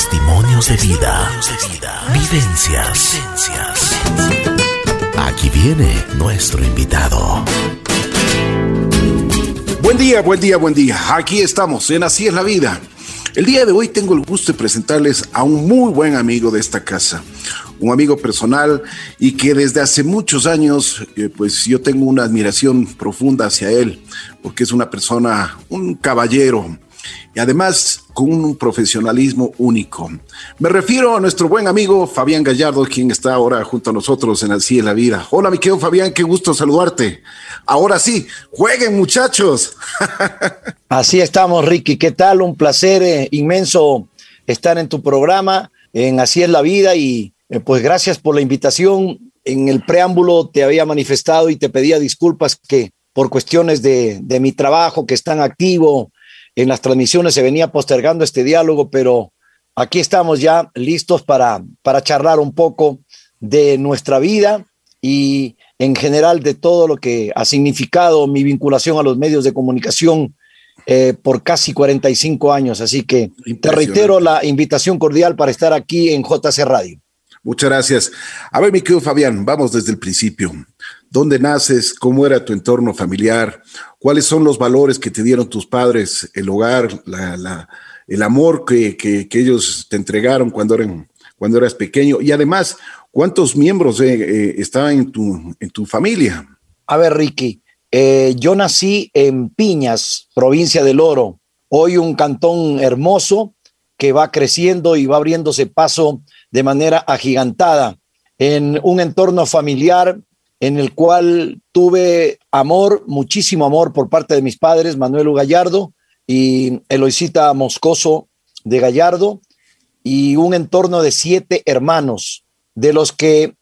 Testimonios de vida. Vivencias. Aquí viene nuestro invitado. Buen día, buen día, buen día. Aquí estamos en Así es la vida. El día de hoy tengo el gusto de presentarles a un muy buen amigo de esta casa, un amigo personal y que desde hace muchos años, eh, pues yo tengo una admiración profunda hacia él, porque es una persona, un caballero, y además con un profesionalismo único. Me refiero a nuestro buen amigo Fabián Gallardo, quien está ahora junto a nosotros en Así en la Vida. Hola, mi querido Fabián, qué gusto saludarte. Ahora sí, jueguen muchachos. Así estamos, Ricky. ¿Qué tal? Un placer eh, inmenso estar en tu programa, en Así es la Vida y eh, pues gracias por la invitación. En el preámbulo te había manifestado y te pedía disculpas que por cuestiones de, de mi trabajo, que están activo, en las transmisiones se venía postergando este diálogo, pero aquí estamos ya listos para, para charlar un poco de nuestra vida y en general de todo lo que ha significado mi vinculación a los medios de comunicación eh, por casi 45 años. Así que te reitero la invitación cordial para estar aquí en JC Radio. Muchas gracias. A ver, mi querido Fabián, vamos desde el principio. ¿Dónde naces? ¿Cómo era tu entorno familiar? ¿Cuáles son los valores que te dieron tus padres, el hogar, el amor que, ellos te entregaron cuando, eras pequeño? Y además, ¿cuántos miembros eh, eh, estaban en tu, en tu familia? A ver, Ricky, eh, yo nací en Piñas, provincia del Oro, hoy un cantón hermoso que va creciendo y va abriéndose paso de manera agigantada en un entorno familiar en el cual tuve amor, muchísimo amor por parte de mis padres, Manuel Gallardo y Eloisita Moscoso de Gallardo, y un entorno de siete hermanos, de los que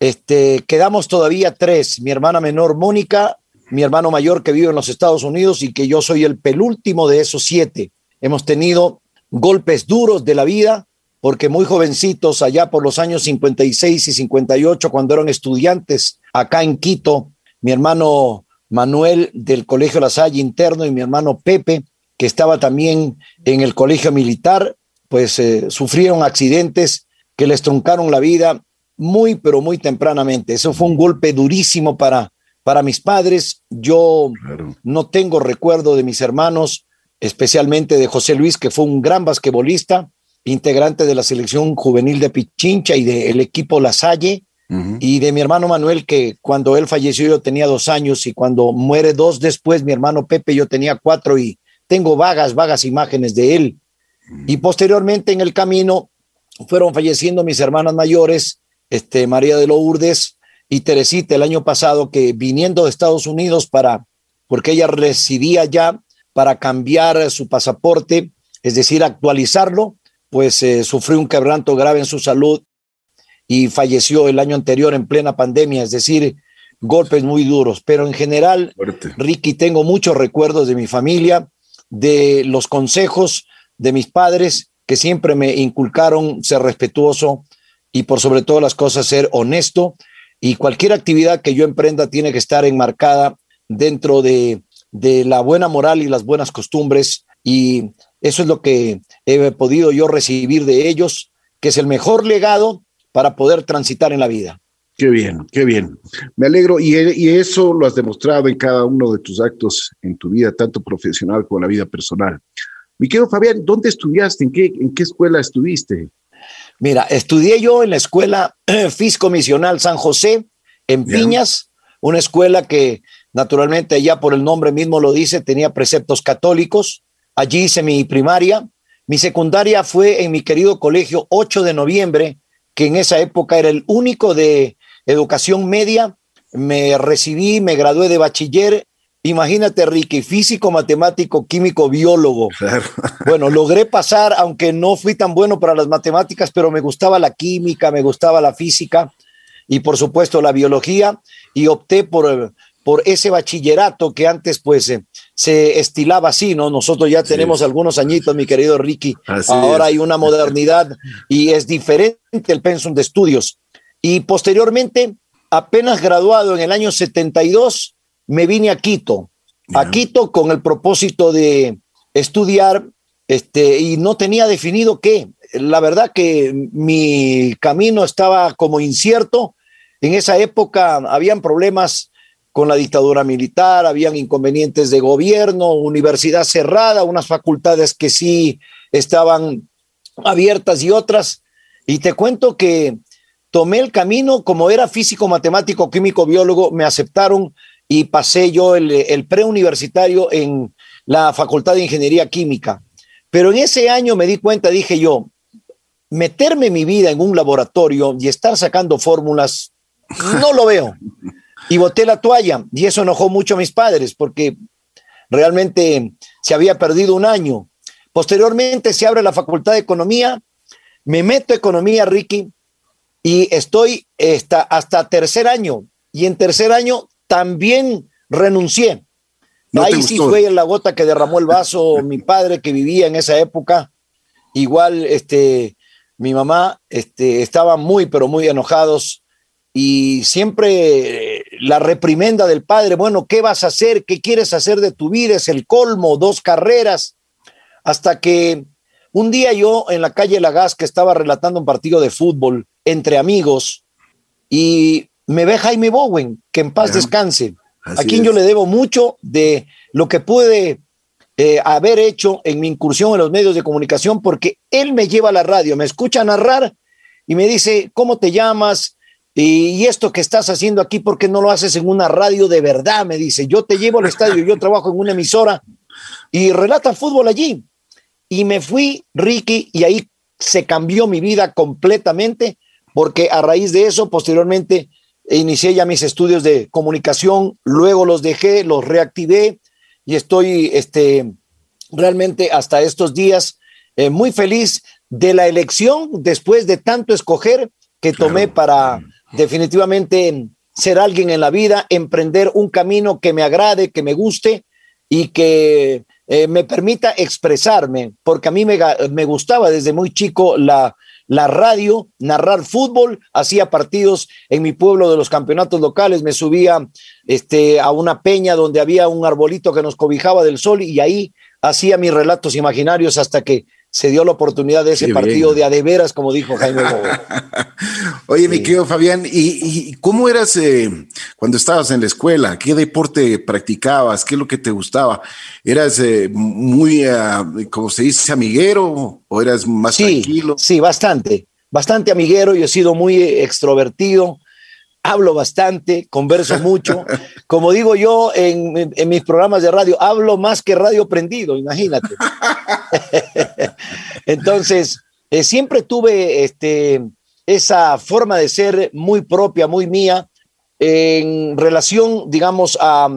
este, quedamos todavía tres, mi hermana menor Mónica, mi hermano mayor que vive en los Estados Unidos y que yo soy el penúltimo de esos siete. Hemos tenido golpes duros de la vida, porque muy jovencitos, allá por los años 56 y 58, cuando eran estudiantes acá en Quito, mi hermano Manuel del Colegio La Salle interno y mi hermano Pepe, que estaba también en el Colegio Militar, pues eh, sufrieron accidentes que les truncaron la vida muy, pero muy tempranamente. Eso fue un golpe durísimo para, para mis padres. Yo no tengo recuerdo de mis hermanos, especialmente de José Luis, que fue un gran basquetbolista integrante de la selección juvenil de Pichincha y del equipo La Salle, y de mi hermano Manuel, que cuando él falleció yo tenía dos años y cuando muere dos después mi hermano Pepe yo tenía cuatro y tengo vagas, vagas imágenes de él. Y posteriormente en el camino fueron falleciendo mis hermanas mayores, este, María de Lourdes y Teresita el año pasado, que viniendo de Estados Unidos para, porque ella residía ya para cambiar su pasaporte, es decir, actualizarlo, pues eh, sufrió un quebranto grave en su salud y falleció el año anterior en plena pandemia, es decir, golpes muy duros. Pero en general, Ricky, tengo muchos recuerdos de mi familia, de los consejos de mis padres que siempre me inculcaron ser respetuoso y por sobre todas las cosas ser honesto y cualquier actividad que yo emprenda tiene que estar enmarcada dentro de, de la buena moral y las buenas costumbres y eso es lo que he podido yo recibir de ellos, que es el mejor legado para poder transitar en la vida. Qué bien, qué bien. Me alegro y, eso lo has demostrado en cada uno de tus actos en tu vida, tanto profesional como en la vida personal. Mi querido Fabián, ¿dónde estudiaste? ¿En qué, en qué escuela estuviste? Mira, estudié yo en la escuela Fisco Misional San José, en Piñas, una escuela que naturalmente ya por el nombre mismo lo dice, tenía preceptos católicos. Allí hice mi primaria. Mi secundaria fue en mi querido colegio 8 de noviembre, que en esa época era el único de educación media. Me recibí, me gradué de bachiller. Imagínate, Ricky, físico, matemático, químico, biólogo. Bueno, logré pasar, aunque no fui tan bueno para las matemáticas, pero me gustaba la química, me gustaba la física y por supuesto la biología y opté por, por ese bachillerato que antes pues eh, se estilaba así, ¿no? Nosotros ya tenemos algunos añitos, mi querido Ricky. Ahora hay una modernidad y es diferente el pensum de estudios. Y posteriormente, apenas graduado en el año 72, me vine a Quito. A Quito con el propósito de estudiar este, y no tenía definido qué. la verdad que mi camino estaba como incierto. En esa época habían problemas con la dictadura militar, habían inconvenientes de gobierno, universidad cerrada, unas facultades que sí estaban abiertas y otras. Y te cuento que tomé el camino, como era físico, matemático, químico, biólogo, me aceptaron y pasé yo el, el preuniversitario en la Facultad de Ingeniería Química. Pero en ese año me di cuenta, dije yo, meterme mi vida en un laboratorio y estar sacando fórmulas, no lo veo. Y boté la toalla y eso enojó mucho a mis padres porque realmente se había perdido un año. Posteriormente se abre la Facultad de Economía, me meto a Economía, Ricky, y estoy hasta, hasta tercer año. Y en tercer año también renuncié. Ahí sí fue la gota que derramó el vaso mi padre que vivía en esa época. Igual, este, mi mamá, este, estaba muy, pero muy enojados y siempre la reprimenda del padre, bueno, ¿qué vas a hacer? ¿Qué quieres hacer de tu vida? Es el colmo, dos carreras. Hasta que un día yo en la calle Lagas que estaba relatando un partido de fútbol entre amigos y me ve Jaime Bowen, que en paz descanse a quien yo le debo mucho de lo que pude eh, haber hecho en mi incursión en los medios de comunicación, porque él me lleva a la radio, me escucha narrar y me dice, ¿cómo te llamas? Y, esto que estás haciendo aquí, ¿por qué no lo haces en una radio de verdad? Me dice, yo te llevo al estadio, yo trabajo en una emisora y relata fútbol allí. Y me fui, Ricky, y ahí se cambió mi vida completamente, porque a raíz de eso, posteriormente, inicié ya mis estudios de comunicación, luego los dejé, los reactivé y estoy este, realmente hasta estos días eh, muy feliz de la elección después de tanto escoger que tomé para definitivamente ser alguien en la vida, emprender un camino que me agrade, que me guste y que eh, me permita expresarme, porque a mí me, gustaba desde muy chico la, la radio, narrar fútbol, hacía partidos en mi pueblo de los campeonatos locales, me subía este, a una peña donde había un arbolito que nos cobijaba del sol y ahí hacía mis relatos imaginarios hasta que se dio la oportunidad de ese partido de adeveras, como dijo Jaime Oye, mi querido Fabián, ¿y, cómo eras eh, cuando estabas en la escuela? ¿Qué deporte practicabas? ¿Qué es lo que te gustaba? ¿Eras eh, muy, uh, como se dice, amiguero o eras más tranquilo? Sí, bastante, bastante amiguero. Yo he sido muy extrovertido hablo bastante, converso mucho. Como digo yo en, mis programas de radio, hablo más que radio prendido, imagínate. Entonces, eh, siempre tuve este, esa forma de ser muy propia, muy mía, en relación, digamos, a,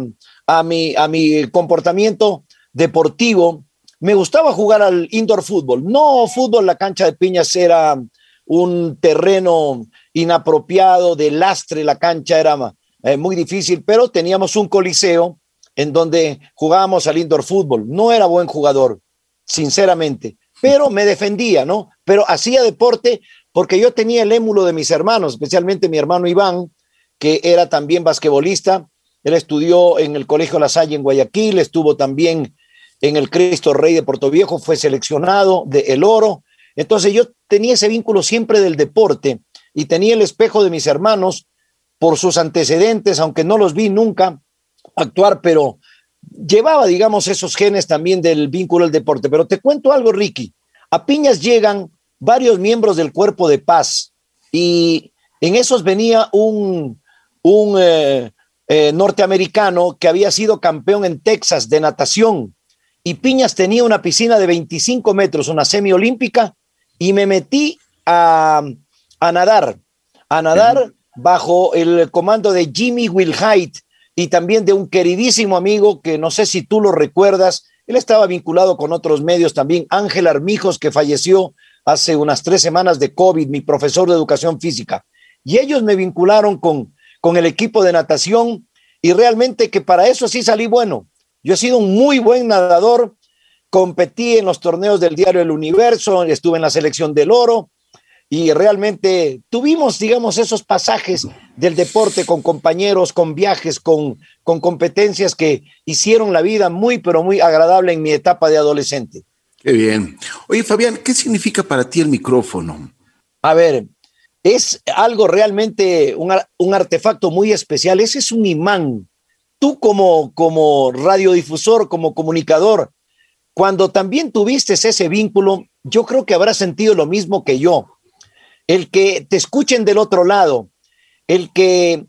a, mi, a mi comportamiento deportivo. Me gustaba jugar al indoor fútbol. No fútbol, la cancha de piñas era un terreno inapropiado, de lastre, la cancha era eh, muy difícil, pero teníamos un coliseo en donde jugábamos al indoor fútbol. No era buen jugador, sinceramente, pero me defendía, ¿no? Pero hacía deporte porque yo tenía el émulo de mis hermanos, especialmente mi hermano Iván, que era también basquetbolista. Él estudió en el Colegio La Salle en Guayaquil, estuvo también en el Cristo Rey de Puerto Viejo, fue seleccionado de El Oro. Entonces yo tenía ese vínculo siempre del deporte y tenía el espejo de mis hermanos por sus antecedentes, aunque no los vi nunca actuar, pero llevaba, digamos, esos genes también del vínculo al deporte. Pero te cuento algo, Ricky. A Piñas llegan varios miembros del cuerpo de paz y en esos venía un, un eh, eh, norteamericano que había sido campeón en Texas de natación y Piñas tenía una piscina de 25 metros, una semiolímpica, y me metí a, a nadar, a nadar bajo el comando de Jimmy Wilhite y también de un queridísimo amigo que no sé si tú lo recuerdas, él estaba vinculado con otros medios también, Ángel Armijos, que falleció hace unas tres semanas de COVID, mi profesor de educación física. Y ellos me vincularon con, con el equipo de natación y realmente que para eso sí salí bueno. Yo he sido un muy buen nadador, competí en los torneos del diario El Universo, estuve en la selección del oro, y realmente tuvimos, digamos, esos pasajes del deporte con compañeros, con viajes, con, con competencias que hicieron la vida muy, pero muy agradable en mi etapa de adolescente. Qué bien. Oye, Fabián, ¿qué significa para ti el micrófono? A ver, es algo realmente, un, un artefacto muy especial. Ese es un imán. Tú como, como radiodifusor, como comunicador, cuando también tuviste ese vínculo, yo creo que habrás sentido lo mismo que yo. El que te escuchen del otro lado, el que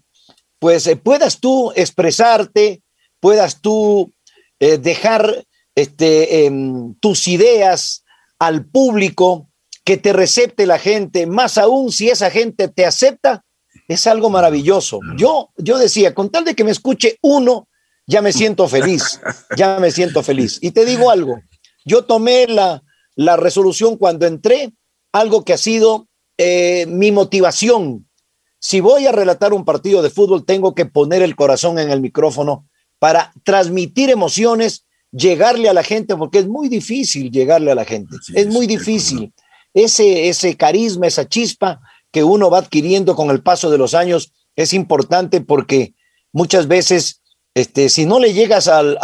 pues eh, puedas tú expresarte, puedas tú eh, dejar este, em, tus ideas al público, que te recepte la gente, más aún si esa gente te acepta, es algo maravilloso. Yo, yo decía, con tal de que me escuche uno, ya me siento feliz, ya me siento feliz. Y te digo algo, yo tomé la, la resolución cuando entré, algo que ha sido eh, mi motivación. Si voy a relatar un partido de fútbol, tengo que poner el corazón en el micrófono para transmitir emociones, llegarle a la gente, porque es muy difícil llegarle a la gente, es muy difícil. Ese, ese carisma, esa chispa que uno va adquiriendo con el paso de los años es importante porque muchas veces este, si no le llegas al,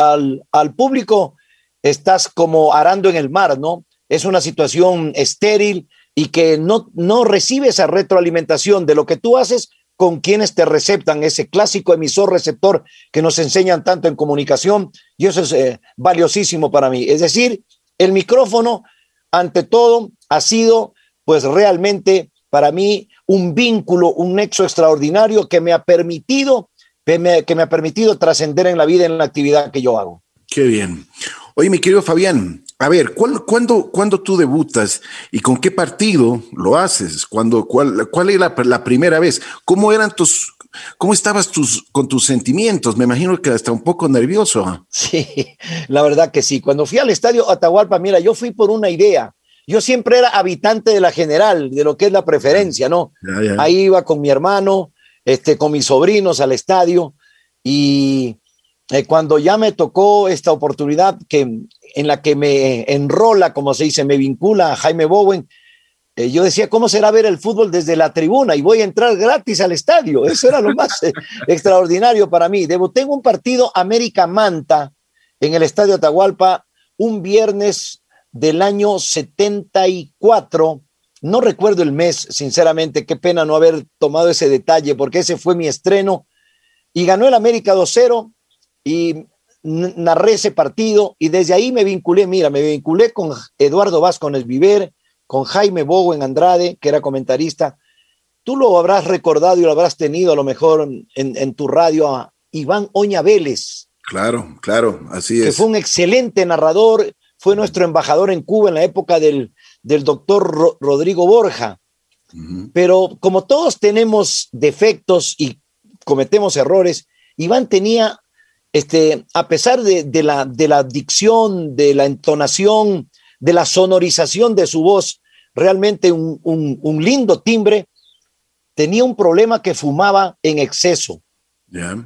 al, público, estás como arando en el mar, ¿no? Es una situación estéril y que no, no recibe esa retroalimentación de lo que tú haces con quienes te receptan, ese clásico emisor receptor que nos enseñan tanto en comunicación, y eso es eh, valiosísimo para mí. Es decir, el micrófono, ante todo, ha sido pues realmente para mí un vínculo, un nexo extraordinario que me ha permitido que me, ha permitido trascender en la vida, en la actividad que yo hago. Qué bien. Oye, mi querido Fabián, a ver, ¿cuándo, cuándo, tú debutas y con qué partido lo haces? ¿Cuándo, cuál, ¿Cuál era la, primera vez? ¿Cómo eran tus, cómo estabas tus, con tus sentimientos? Me imagino que hasta un poco nervioso. Sí, la verdad que sí. Cuando fui al estadio Atahualpa, mira, yo fui por una idea. Yo siempre era habitante de la general, de lo que es la preferencia, ¿no? Ahí iba con mi hermano, este, con mis sobrinos al estadio y eh, cuando ya me tocó esta oportunidad que, en la que me enrola, como se dice, me vincula a Jaime Bowen, eh, yo decía, ¿cómo será ver el fútbol desde la tribuna? Y voy a entrar gratis al estadio. Eso era lo más eh, extraordinario para mí. Debuté en un partido América Manta en el estadio Atahualpa un viernes del año 74 no recuerdo el mes, sinceramente, qué pena no haber tomado ese detalle, porque ese fue mi estreno. Y ganó el América 2-0 y narré ese partido y desde ahí me vinculé, mira, me vinculé con Eduardo Vázquez Viver, con Jaime Bowen Andrade, que era comentarista. Tú lo habrás recordado y lo habrás tenido a lo mejor en, tu radio a Iván Oña Vélez. Claro, claro, así es. Que fue un excelente narrador, fue nuestro embajador en Cuba en la época del, del doctor Rodrigo Borja. Pero como todos tenemos defectos y cometemos errores, Iván tenía, este, a pesar de, la, de la dicción, de la entonación, de la sonorización de su voz, realmente un, lindo timbre, tenía un problema que fumaba en exceso.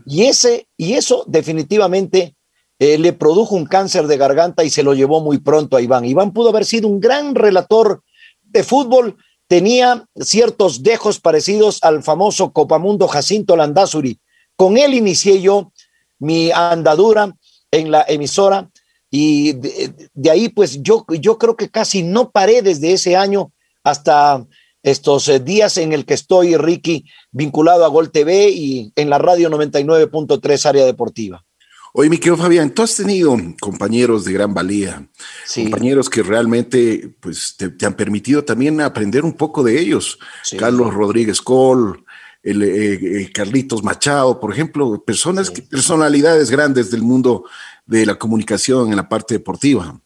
Y, ese, y eso definitivamente eh, le produjo un cáncer de garganta y se lo llevó muy pronto a Iván. Iván pudo haber sido un gran relator de fútbol, tenía ciertos dejos parecidos al famoso Copamundo Jacinto Landazuri. Con él inicié yo mi andadura en la emisora y de, ahí pues yo, yo creo que casi no paré desde ese año hasta estos eh, días en el que estoy, Ricky, vinculado a Gol TV y en la radio 99.3 área deportiva. Oye, mi querido Fabián, tú has tenido compañeros de gran valía, compañeros que realmente pues, te, han permitido también aprender un poco de ellos. Carlos Rodríguez Col, el, eh, eh, Carlitos Machado, por ejemplo, personas, personalidades grandes del mundo de la comunicación en la parte deportiva.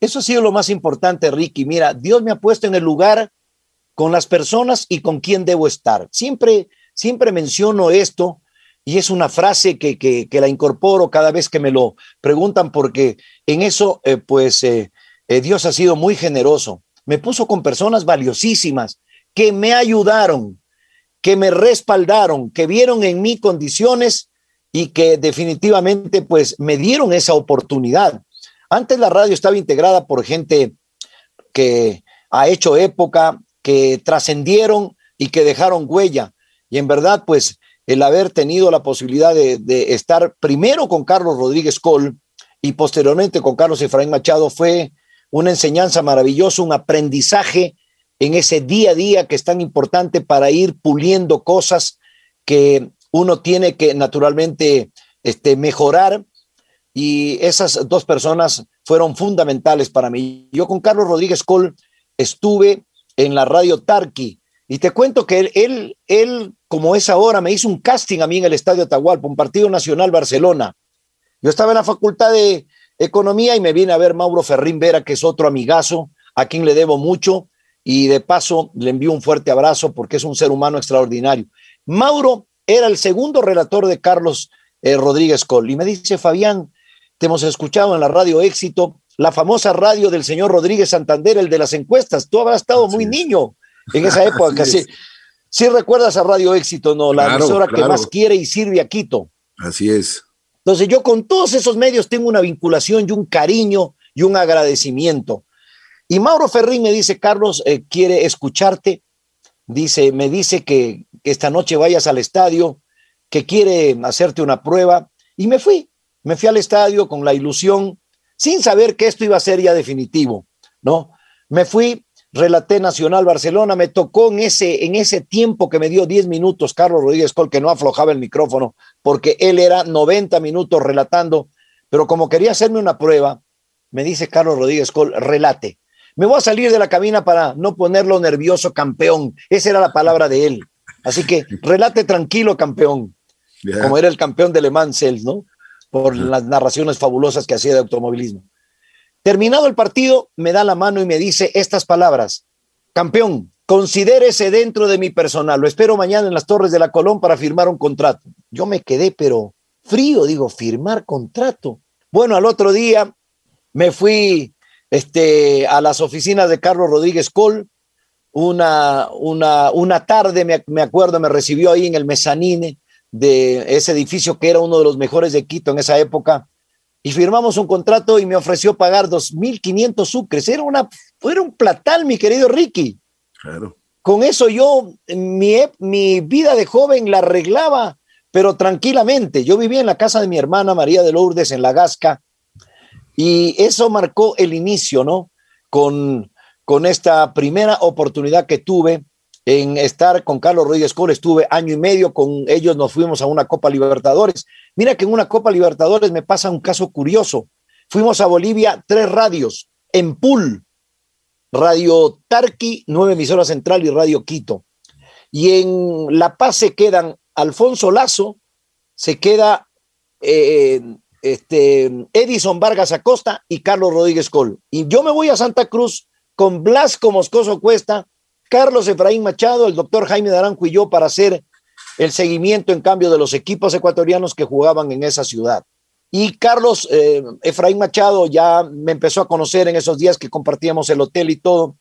Eso ha sido lo más importante, Ricky. Mira, Dios me ha puesto en el lugar con las personas y con quien debo estar. Siempre, siempre menciono esto y es una frase que, que, la incorporo cada vez que me lo preguntan porque en eso, eh, pues, eh, eh, Dios ha sido muy generoso. Me puso con personas valiosísimas que me ayudaron, que me respaldaron, que vieron en mí condiciones y que definitivamente, pues, me dieron esa oportunidad. Antes la radio estaba integrada por gente que ha hecho época, que trascendieron y que dejaron huella. Y en verdad, pues, el haber tenido la posibilidad de, estar primero con Carlos Rodríguez Col y posteriormente con Carlos Efraín Machado fue una enseñanza maravillosa, un aprendizaje en ese día a día que es tan importante para ir puliendo cosas que uno tiene que naturalmente este, mejorar. Y esas dos personas fueron fundamentales para mí. Yo con Carlos Rodríguez Col estuve en la radio Tarqui y te cuento que él, él, él, como es ahora, me hizo un casting a mí en el Estadio Atahualpa, un partido nacional Barcelona. Yo estaba en la facultad de economía y me vine a ver Mauro Ferrín Vera, que es otro amigazo, a quien le debo mucho y de paso le envío un fuerte abrazo porque es un ser humano extraordinario. Mauro era el segundo relator de Carlos eh, Rodríguez Col y me dice, Fabián, te hemos escuchado en la radio Éxito, la famosa radio del señor Rodríguez Santander, el de las encuestas. Tú habrás estado muy niño en esa época. sí, sí recuerdas a Radio Éxito, ¿no? La emisora que más quiere y sirve a Quito. Así es. Entonces yo con todos esos medios tengo una vinculación y un cariño y un agradecimiento. Y Mauro Ferrín me dice, Carlos, eh, quiere escucharte. Dice, me dice que, esta noche vayas al estadio, que quiere hacerte una prueba. Y me fui, me fui al estadio con la ilusión, sin saber que esto iba a ser ya definitivo, ¿no? Me fui, relaté Nacional Barcelona, me tocó en ese, en ese tiempo que me dio 10 minutos Carlos Rodríguez Col, que no aflojaba el micrófono, porque él era 90 minutos relatando, pero como quería hacerme una prueba, me dice Carlos Rodríguez Col, relate. Me voy a salir de la cabina para no ponerlo nervioso, campeón. Esa era la palabra de él. Así que relate tranquilo, campeón. Como era el campeón de Le Mans, ¿no? Por las narraciones fabulosas que hacía de automovilismo. Terminado el partido, me da la mano y me dice estas palabras. Campeón, considérese dentro de mi personal. Lo espero mañana en las Torres de la Colón para firmar un contrato. Yo me quedé, pero frío, digo, firmar contrato. Bueno, al otro día me fui este, a las oficinas de Carlos Rodríguez Col. Una, una, una tarde, me, me acuerdo, me recibió ahí en el mezanine de ese edificio que era uno de los mejores de Quito en esa época. Y firmamos un contrato y me ofreció pagar 2.500 sucres. Era, una, era un platal, mi querido Ricky. Claro. Con eso yo, mi, mi vida de joven la arreglaba, pero tranquilamente. Yo vivía en la casa de mi hermana María de Lourdes en La Gasca y eso marcó el inicio, ¿no? Con, con esta primera oportunidad que tuve en estar con Carlos Rodríguez Cole. Estuve año y medio con ellos, nos fuimos a una Copa Libertadores. Mira que en una Copa Libertadores me pasa un caso curioso. Fuimos a Bolivia, tres radios, en pool, Radio Tarqui, nueve emisoras central y Radio Quito. Y en La Paz se quedan Alfonso Lazo, se queda eh, este, Edison Vargas Acosta y Carlos Rodríguez Col. Y yo me voy a Santa Cruz con Blasco Moscoso Cuesta, Carlos Efraín Machado, el doctor Jaime Daranjo y yo para hacer el seguimiento en cambio de los equipos ecuatorianos que jugaban en esa ciudad. Y Carlos eh, Efraín Machado ya me empezó a conocer en esos días que compartíamos el hotel y todo,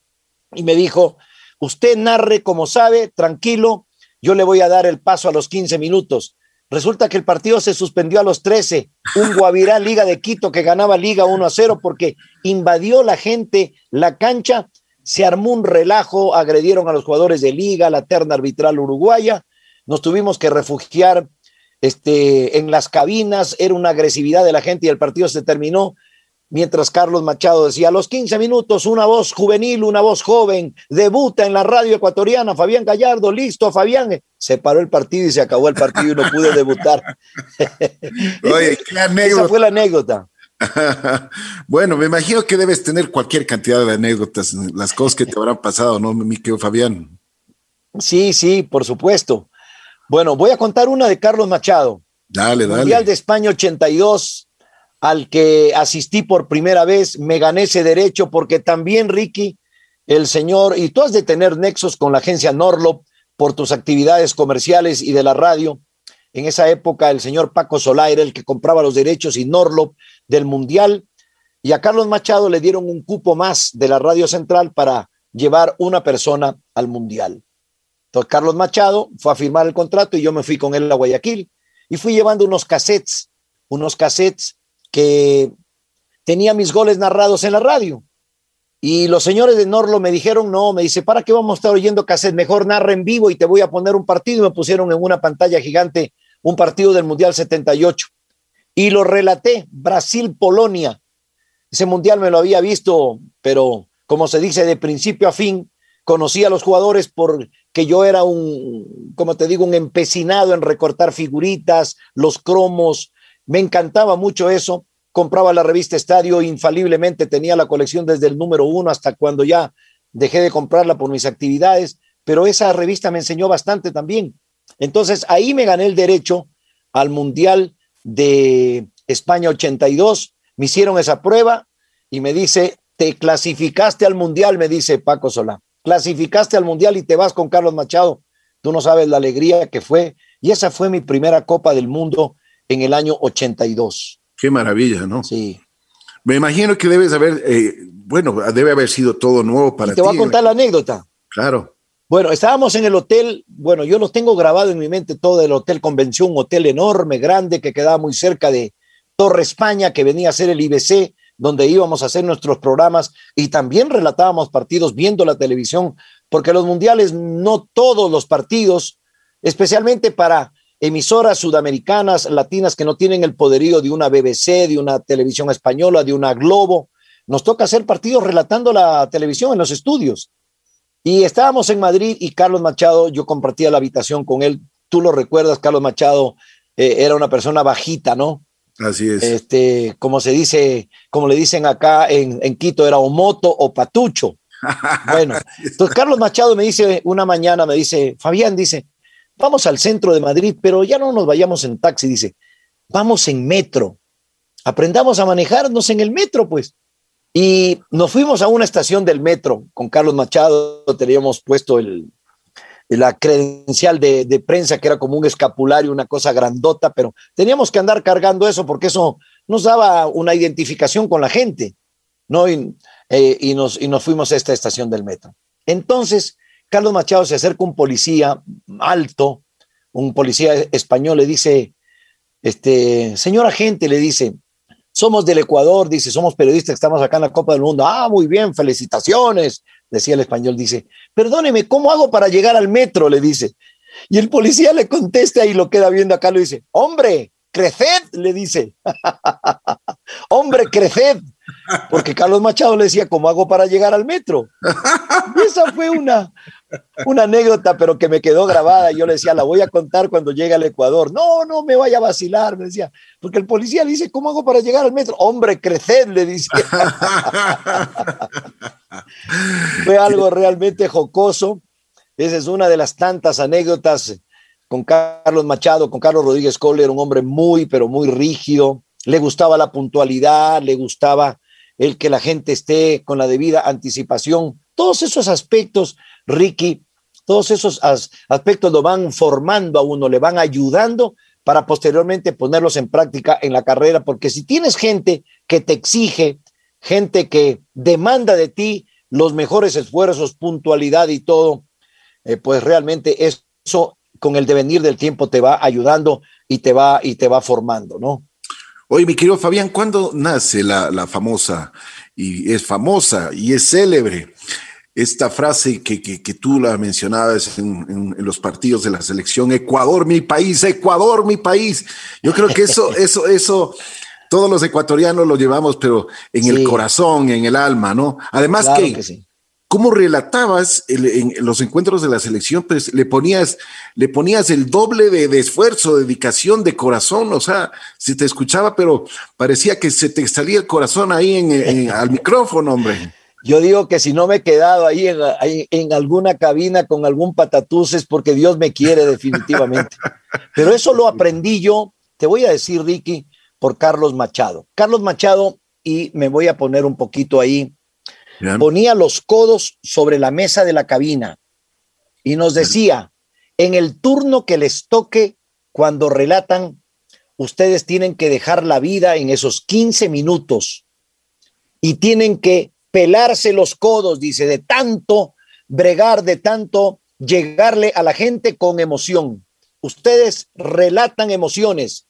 y me dijo, usted narre como sabe, tranquilo, yo le voy a dar el paso a los 15 minutos. Resulta que el partido se suspendió a los 13. Un Guavirá Liga de Quito que ganaba Liga 1 a 0 porque invadió la gente la cancha, se armó un relajo, agredieron a los jugadores de Liga, la terna arbitral uruguaya. Nos tuvimos que refugiar este, en las cabinas, era una agresividad de la gente y el partido se terminó mientras Carlos Machado decía, a los 15 minutos, una voz juvenil, una voz joven, debuta en la radio ecuatoriana, Fabián Gallardo, listo, Fabián. Se paró el partido y se acabó el partido y no pude debutar. Oye, qué anécdota. Esa fue la anécdota. bueno, me imagino que debes tener cualquier cantidad de anécdotas, las cosas que te habrán pasado, ¿no, mi querido Fabián? Sí, sí, por supuesto. Bueno, voy a contar una de Carlos Machado. Dale, dale. Mundial de España 82, al que asistí por primera vez, me gané ese derecho porque también, Ricky, el señor, y tú has de tener nexos con la agencia Norlop por tus actividades comerciales y de la radio. En esa época, el señor Paco Solá era el que compraba los derechos y Norlop del Mundial. Y a Carlos Machado le dieron un cupo más de la radio central para llevar una persona al Mundial. Entonces, Carlos Machado fue a firmar el contrato y yo me fui con él a Guayaquil y fui llevando unos cassettes, unos cassettes que tenía mis goles narrados en la radio. Y los señores de Norlo me dijeron, no, me dice, ¿para qué vamos a estar oyendo cassette? Mejor narra en vivo y te voy a poner un partido. Me pusieron en una pantalla gigante un partido del Mundial 78. Y lo relaté, Brasil-Polonia. Ese mundial me lo había visto, pero como se dice, de principio a fin, conocí a los jugadores porque yo era un, como te digo, un empecinado en recortar figuritas, los cromos, me encantaba mucho eso. Compraba la revista Estadio, infaliblemente tenía la colección desde el número uno hasta cuando ya dejé de comprarla por mis actividades, pero esa revista me enseñó bastante también. Entonces ahí me gané el derecho al Mundial de España 82, me hicieron esa prueba y me dice, te clasificaste al Mundial, me dice Paco Solá, clasificaste al Mundial y te vas con Carlos Machado. Tú no sabes la alegría que fue. Y esa fue mi primera Copa del Mundo en el año 82. Qué maravilla, ¿no? Sí. Me imagino que debes haber, eh, bueno, debe haber sido todo nuevo para ti. Te voy a contar la anécdota. Claro. Bueno, estábamos en el hotel, bueno, yo lo tengo grabado en mi mente todo el Hotel Convención, un hotel enorme, grande, que quedaba muy cerca de Torre España, que venía a ser el IBC, donde íbamos a hacer nuestros programas y también relatábamos partidos viendo la televisión, porque los mundiales, no todos los partidos, especialmente para emisoras sudamericanas, latinas que no tienen el poderío de una BBC, de una televisión española, de una Globo, nos toca hacer partidos relatando la televisión en los estudios. Y estábamos en Madrid y Carlos Machado, yo compartía la habitación con él. Tú lo recuerdas, Carlos Machado eh, era una persona bajita, ¿no? Así es. Este, como se dice, como le dicen acá en, en Quito, era o moto o patucho. Bueno, entonces Carlos Machado me dice una mañana, me dice, Fabián, dice, vamos al centro de Madrid, pero ya no nos vayamos en taxi, dice, vamos en metro. Aprendamos a manejarnos en el metro, pues. Y nos fuimos a una estación del metro con Carlos Machado, teníamos puesto el, la credencial de, prensa, que era como un escapulario, una cosa grandota, pero teníamos que andar cargando eso porque eso nos daba una identificación con la gente, ¿no? Y, eh, y, nos, y nos fuimos a esta estación del metro. Entonces, Carlos Machado se acerca un policía alto, un policía español, le dice, este, señor agente, le dice, somos del Ecuador, dice, somos periodistas, estamos acá en la Copa del Mundo. Ah, muy bien, felicitaciones, decía el español, dice, perdóneme, ¿cómo hago para llegar al metro? Le dice. Y el policía le contesta y lo queda viendo acá, le dice, hombre, creced, le dice. hombre, creced. Porque Carlos Machado le decía, ¿cómo hago para llegar al metro? Y esa fue una, una anécdota, pero que me quedó grabada. Yo le decía, la voy a contar cuando llegue al Ecuador. No, no me vaya a vacilar, me decía, porque el policía le dice, ¿cómo hago para llegar al metro? Hombre, creced, le dice. Fue algo realmente jocoso. Esa es una de las tantas anécdotas con Carlos Machado, con Carlos Rodríguez Kohler, un hombre muy, pero muy rígido. Le gustaba la puntualidad, le gustaba el que la gente esté con la debida anticipación. Todos esos aspectos, Ricky, todos esos aspectos lo van formando a uno, le van ayudando para posteriormente ponerlos en práctica en la carrera, porque si tienes gente que te exige, gente que demanda de ti los mejores esfuerzos, puntualidad y todo, eh, pues realmente eso con el devenir del tiempo te va ayudando y te va y te va formando, ¿no? Oye, mi querido Fabián, ¿cuándo nace la, la famosa y es famosa y es célebre esta frase que, que, que tú la mencionabas en, en, en, los partidos de la selección, Ecuador, mi país, Ecuador, mi país. Yo creo que eso, eso, eso, todos los ecuatorianos lo llevamos, pero en sí. el corazón, en el alma, ¿no? Además claro que, que sí. ¿Cómo relatabas el, en los encuentros de la selección? Pues le ponías, le ponías el doble de, de esfuerzo, dedicación, de corazón, o sea, se te escuchaba, pero parecía que se te salía el corazón ahí en, en, al micrófono, hombre. Yo digo que si no me he quedado ahí en, en, alguna cabina con algún patatús es porque Dios me quiere definitivamente. Pero eso lo aprendí yo, te voy a decir, Ricky, por Carlos Machado. Carlos Machado, y me voy a poner un poquito ahí, Bien. ponía los codos sobre la mesa de la cabina y nos decía, en el turno que les toque cuando relatan, ustedes tienen que dejar la vida en esos 15 minutos y tienen que pelarse los codos, dice, de tanto bregar, de tanto llegarle a la gente con emoción. Ustedes relatan emociones,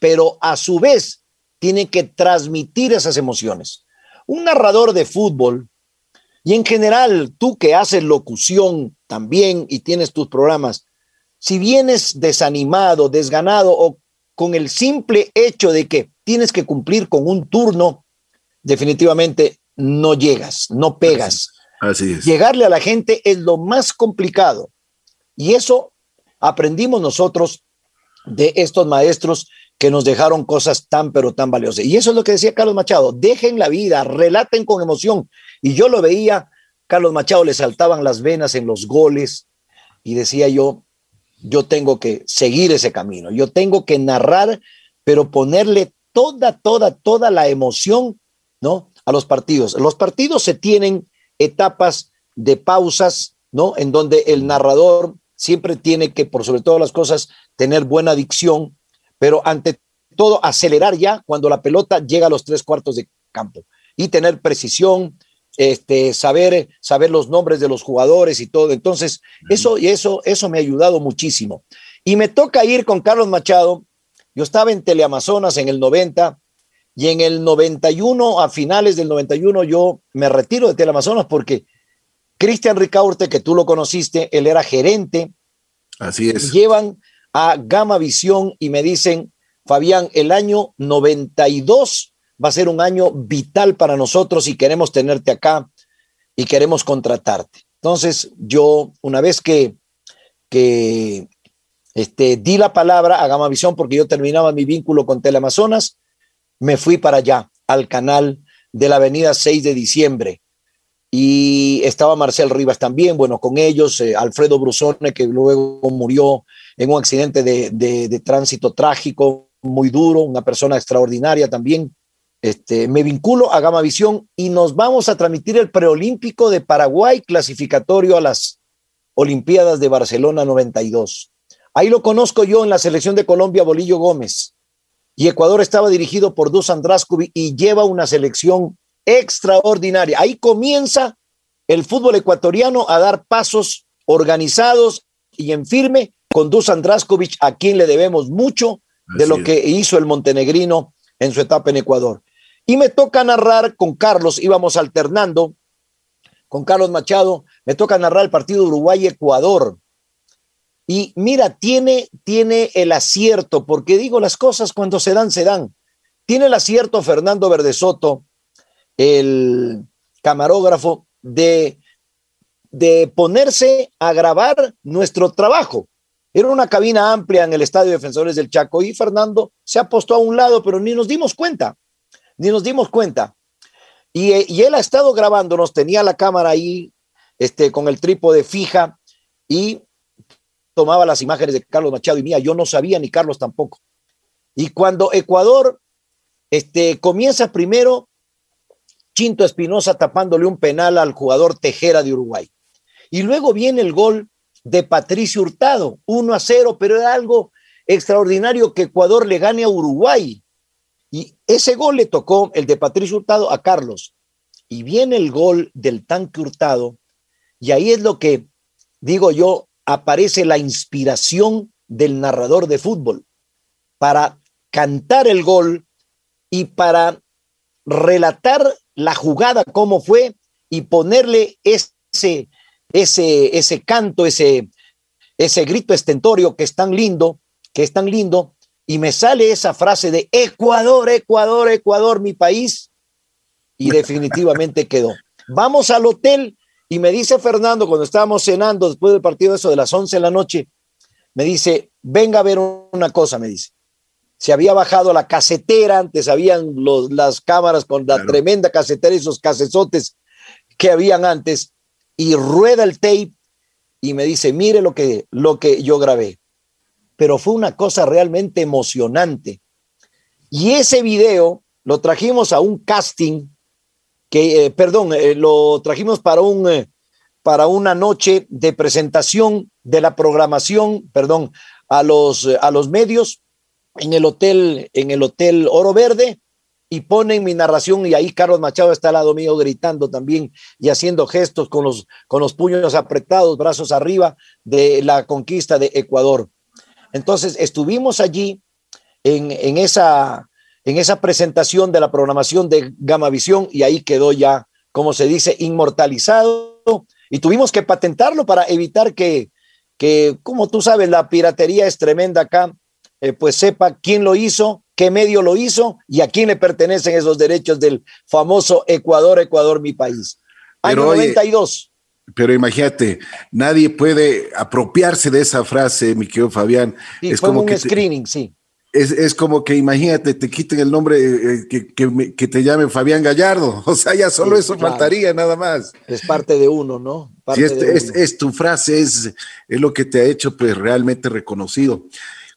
pero a su vez tienen que transmitir esas emociones. Un narrador de fútbol, y en general tú que haces locución también y tienes tus programas, si vienes desanimado, desganado o con el simple hecho de que tienes que cumplir con un turno, definitivamente no llegas, no pegas. Así es. Llegarle a la gente es lo más complicado. Y eso aprendimos nosotros de estos maestros que nos dejaron cosas tan, pero tan valiosas. Y eso es lo que decía Carlos Machado, dejen la vida, relaten con emoción. Y yo lo veía, Carlos Machado le saltaban las venas en los goles y decía yo, yo tengo que seguir ese camino, yo tengo que narrar, pero ponerle toda, toda, toda la emoción, ¿no? A los partidos. Los partidos se tienen etapas de pausas, ¿no? En donde el narrador siempre tiene que, por sobre todas las cosas, tener buena dicción, pero ante todo acelerar ya cuando la pelota llega a los tres cuartos de campo y tener precisión, este, saber, saber los nombres de los jugadores y todo. Entonces, eso, eso, eso me ha ayudado muchísimo. Y me toca ir con Carlos Machado. Yo estaba en Teleamazonas en el 90 y en el 91, a finales del 91, yo me retiro de Teleamazonas porque Cristian Ricaurte, que tú lo conociste, él era gerente. Así es. Llevan a Gama Visión y me dicen, Fabián, el año 92 va a ser un año vital para nosotros y queremos tenerte acá y queremos contratarte. Entonces, yo, una vez que, que este, di la palabra a Gama Visión, porque yo terminaba mi vínculo con Teleamazonas, me fui para allá, al canal de la avenida 6 de diciembre. Y estaba Marcel Rivas también, bueno, con ellos, eh, Alfredo Brusone, que luego murió en un accidente de, de tránsito trágico, muy duro, una persona extraordinaria también. Este, me vinculo a Gama Visión y nos vamos a transmitir el preolímpico de Paraguay clasificatorio a las Olimpiadas de Barcelona 92. Ahí lo conozco yo en la selección de Colombia, Bolillo Gómez. Y Ecuador estaba dirigido por Dusan Draskovic y lleva una selección extraordinaria. Ahí comienza el fútbol ecuatoriano a dar pasos organizados y en firme con Dusan Draskovic, a quien le debemos mucho de lo que hizo el montenegrino en su etapa en Ecuador. Y me toca narrar con Carlos, íbamos alternando con Carlos Machado, me toca narrar el partido Uruguay-Ecuador. Y mira, tiene, tiene el acierto, porque digo las cosas cuando se dan, se dan. Tiene el acierto Fernando Verdesoto, el camarógrafo, de, de ponerse a grabar nuestro trabajo. Era una cabina amplia en el Estadio Defensores del Chaco y Fernando se apostó a un lado, pero ni nos dimos cuenta, ni nos dimos cuenta. Y, y él ha estado grabándonos, tenía la cámara ahí este, con el trípode fija y tomaba las imágenes de Carlos Machado y mía. Yo no sabía ni Carlos tampoco. Y cuando Ecuador este, comienza primero, Chinto Espinosa tapándole un penal al jugador Tejera de Uruguay. Y luego viene el gol de Patricio Hurtado, 1 a 0, pero era algo extraordinario que Ecuador le gane a Uruguay. Y ese gol le tocó, el de Patricio Hurtado, a Carlos. Y viene el gol del tanque Hurtado, y ahí es lo que digo yo, aparece la inspiración del narrador de fútbol para cantar el gol y para relatar la jugada, cómo fue, y ponerle ese ese, ese canto, ese, ese grito estentorio que es tan lindo, que es tan lindo, y me sale esa frase de Ecuador, Ecuador, Ecuador, mi país, y definitivamente quedó. Vamos al hotel y me dice Fernando, cuando estábamos cenando después del partido, eso de las 11 de la noche, me dice, venga a ver una cosa, me dice. Se había bajado la casetera, antes habían los, las cámaras con la tremenda casetera y esos casezotes que habían antes, y rueda el tape y me dice, mire lo que, lo que yo grabé. Pero fue una cosa realmente emocionante. Y ese video lo trajimos a un casting que, eh, perdón, eh, lo trajimos para un, eh, para una noche de presentación de la programación, perdón, a los, a los medios en el hotel, en el hotel Oro Verde y ponen mi narración y ahí Carlos Machado está al lado mío gritando también y haciendo gestos con los, con los puños apretados, brazos arriba de la conquista de Ecuador. Entonces estuvimos allí en, en, esa, en esa presentación de la programación de Gamavisión y ahí quedó ya, como se dice, inmortalizado y tuvimos que patentarlo para evitar que, que como tú sabes, la piratería es tremenda acá eh, pues sepa quién lo hizo, qué medio lo hizo y a quién le pertenecen esos derechos del famoso Ecuador, Ecuador, mi país. Año 92. Pero imagínate, nadie puede apropiarse de esa frase, mi querido Fabián. es como un screening, sí. Es, como que imagínate, te quiten el nombre, eh, que, que, te llamen Fabián Gallardo. O sea, ya solo eso faltaría, nada más. Es parte de uno, ¿no? es, tu frase, es, es lo que te ha hecho pues realmente reconocido.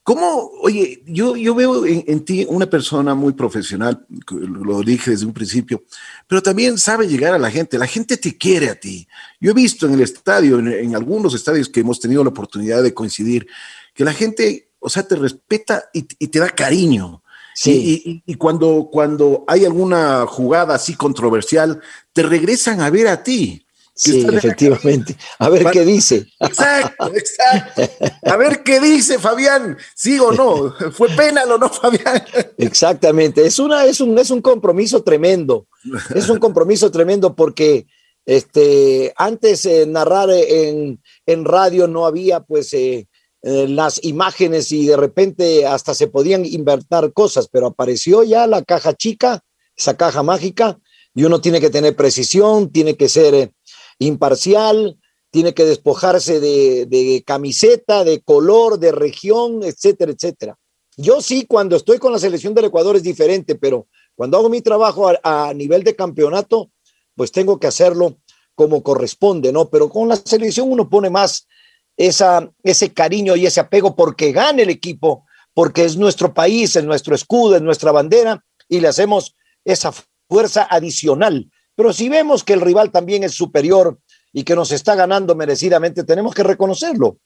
¿Cómo, oye, yo, yo veo en, ti una persona muy profesional, lo dije desde un principio, pero también sabe llegar a la gente, la gente te quiere a ti. Yo he visto en el estadio, en, algunos estadios que hemos tenido la oportunidad de coincidir, que la gente, o sea, te respeta y, te da cariño. Sí. Y, cuando, cuando hay alguna jugada así controversial, te regresan a ver a ti. Sí, efectivamente. A ver qué dice. Exacto, exacto. A ver qué dice Fabián, sí o no. ¿Fue penal o no, Fabián? Exactamente. Es, una, es, un, es un compromiso tremendo. Es un compromiso tremendo porque este, antes eh, narrar en, en, radio no había pues eh, eh, las imágenes y de repente hasta se podían invertir cosas, pero apareció ya la caja chica, esa caja mágica, y uno tiene que tener precisión, tiene que ser imparcial, tiene que despojarse de, camiseta, de color, de región, etcétera, etcétera. Yo sí, cuando estoy con la selección del Ecuador es diferente, pero cuando hago mi trabajo a, nivel de campeonato, pues tengo que hacerlo como corresponde, ¿no? Pero con la selección uno pone más esa, ese cariño y ese apego porque gane el equipo, porque es nuestro país, es nuestro escudo, es nuestra bandera y le hacemos esa fuerza adicional pero si vemos que el rival también es superior y que nos está ganando merecidamente, tenemos que reconocerlo.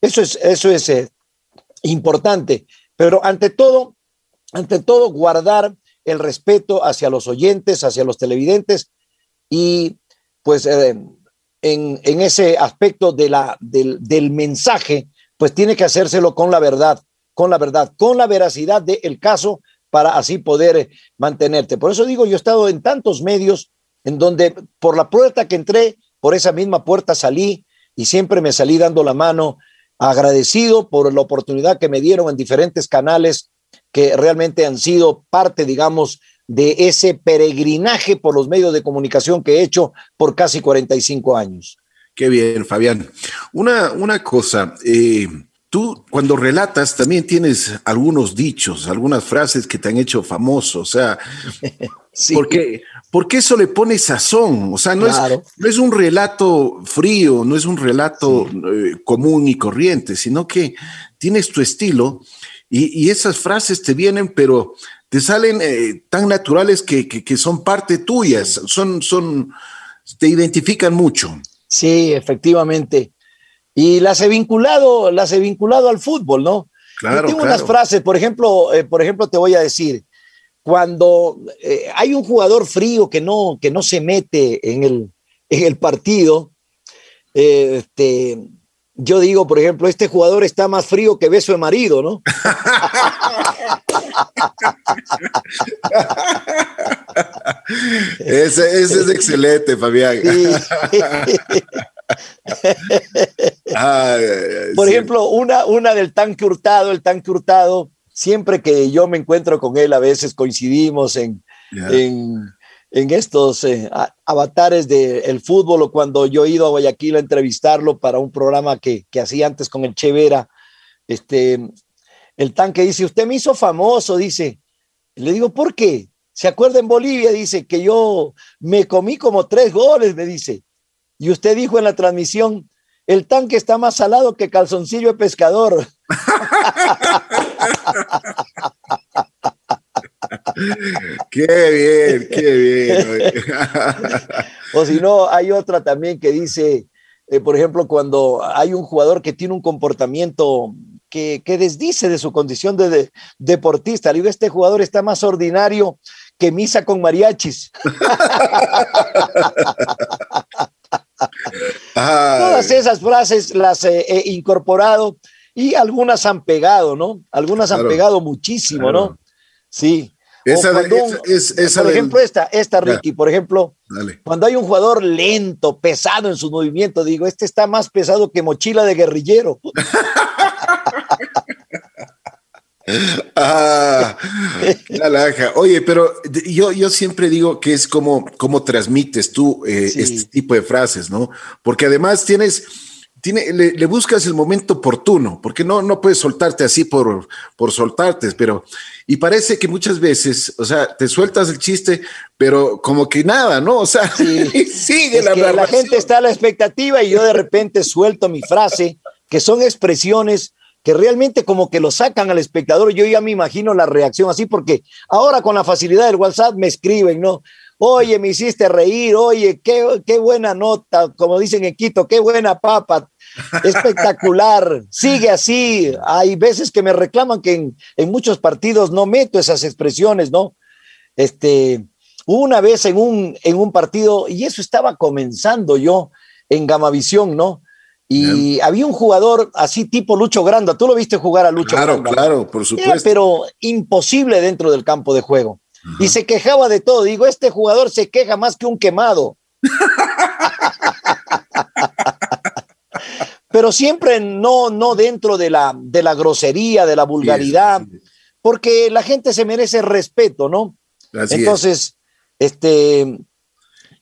Eso es, eso es eh, importante. Pero ante todo, ante todo, guardar el respeto hacia los oyentes, hacia los televidentes y pues eh, en, en, ese aspecto de la, del, del, mensaje, pues tiene que hacérselo con la verdad, con la verdad, con la veracidad del caso para así poder mantenerte. Por eso digo, yo he estado en tantos medios en donde por la puerta que entré, por esa misma puerta salí y siempre me salí dando la mano, agradecido por la oportunidad que me dieron en diferentes canales que realmente han sido parte, digamos, de ese peregrinaje por los medios de comunicación que he hecho por casi 45 años. Qué bien, Fabián. Una, una cosa, eh, tú cuando relatas también tienes algunos dichos, algunas frases que te han hecho famoso, o sea, sí. porque porque eso le pone sazón, o sea, no, es, no es un relato frío, no es un relato eh, común y corriente, sino que tienes tu estilo y, esas frases te vienen, pero te salen eh, tan naturales que, son parte tuyas, son, son, te identifican mucho. Sí, efectivamente. Y las he vinculado, las he vinculado al fútbol, ¿no? Claro, tengo unas frases, por ejemplo, eh, por ejemplo, te voy a decir, cuando eh, hay un jugador frío que no, que no se mete en el, en el partido, eh, este, yo digo, por ejemplo, este jugador está más frío que beso de marido, ¿no? ese, es excelente, Fabián. por ejemplo, una, una del tanque hurtado, el tanque hurtado siempre que yo me encuentro con él, a veces coincidimos en, en, estos eh, avatares del fútbol o cuando yo he ido a Guayaquil a entrevistarlo para un programa que, que hacía antes con el Chevera, este, el tanque dice, usted me hizo famoso, dice. Le digo, ¿por qué? ¿Se acuerda en Bolivia? Dice que yo me comí como tres goles, me dice. Y usted dijo en la transmisión, el tanque está más salado que calzoncillo de pescador. qué bien, qué bien. o si no, hay otra también que dice, eh, por ejemplo, cuando hay un jugador que tiene un comportamiento que, desdice de su condición de, deportista, le digo, este jugador está más ordinario que misa con mariachis. Todas esas frases las he incorporado y algunas han pegado, ¿no? Algunas han pegado muchísimo, ¿no? Sí. Esa, por ejemplo, esta, esta Ricky, por ejemplo, cuando hay un jugador lento, pesado en su movimiento, digo, este está más pesado que mochila de guerrillero. ah, la Oye, pero yo, yo siempre digo que es como, como transmites tú eh, este tipo de frases, ¿no? Porque además tienes, tiene, le, buscas el momento oportuno, porque no, no puedes soltarte así por, por soltarte, pero, y parece que muchas veces, o sea, te sueltas el chiste, pero como que nada, ¿no? O sea, sigue la que La gente está a la expectativa y yo de repente suelto mi frase, que son expresiones que realmente como que lo sacan al espectador. Yo ya me imagino la reacción así, porque ahora con la facilidad del WhatsApp me escriben, ¿no? Oye, me hiciste reír, oye, qué, qué buena nota, como dicen en Quito, qué buena papa, espectacular, sigue así. Hay veces que me reclaman que en, en, muchos partidos no meto esas expresiones, ¿no? Este, una vez en un, en un partido, y eso estaba comenzando yo en Gamavisión, ¿no? Y había un jugador así tipo Lucho Granda. Tú lo viste jugar a Lucho claro, Granda. Claro, claro, por supuesto. pero imposible dentro del campo de juego. Y se quejaba de todo. Digo, este jugador se queja más que un quemado. pero siempre no, no dentro de la, de la grosería, de la vulgaridad, porque la gente se merece respeto, ¿no? Entonces, este.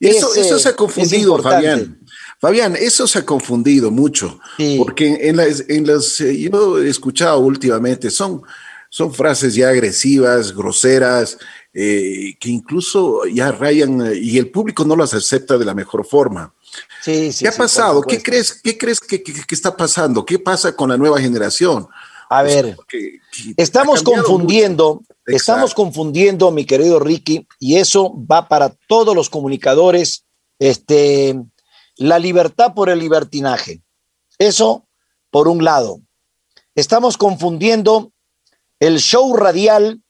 Eso, eso se ha confundido, Fabián. Fabián, eso se ha confundido mucho, porque en las, en las eh, yo he escuchado últimamente, son, son frases ya agresivas, groseras, eh, que incluso ya rayan eh, y el público no las acepta de la mejor forma. Sí, sí, ¿Qué ha pasado? ¿Qué crees, qué crees que, está pasando? ¿Qué pasa con la nueva generación? A ver, estamos confundiendo, estamos confundiendo, mi querido Ricky, y eso va para todos los comunicadores, este, la libertad por el libertinaje. Eso, por un lado. Estamos confundiendo el show radial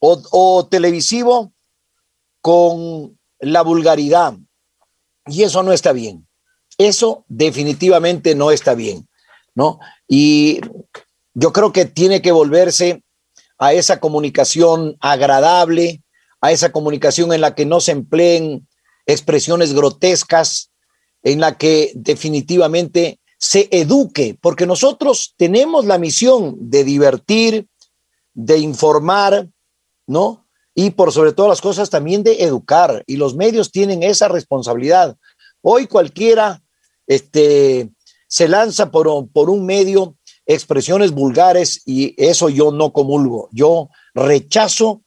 o, televisivo con la vulgaridad. Y eso no está bien. Eso definitivamente no está bien, ¿no? Y yo creo que tiene que volverse a esa comunicación agradable, a esa comunicación en la que no se empleen expresiones grotescas, en la que definitivamente se eduque, porque nosotros tenemos la misión de divertir, de informar, ¿no? Y por sobre todas las cosas también de educar, y los medios tienen esa responsabilidad. Hoy cualquiera este, se lanza por, por un medio expresiones vulgares y eso yo no comulgo. Yo rechazo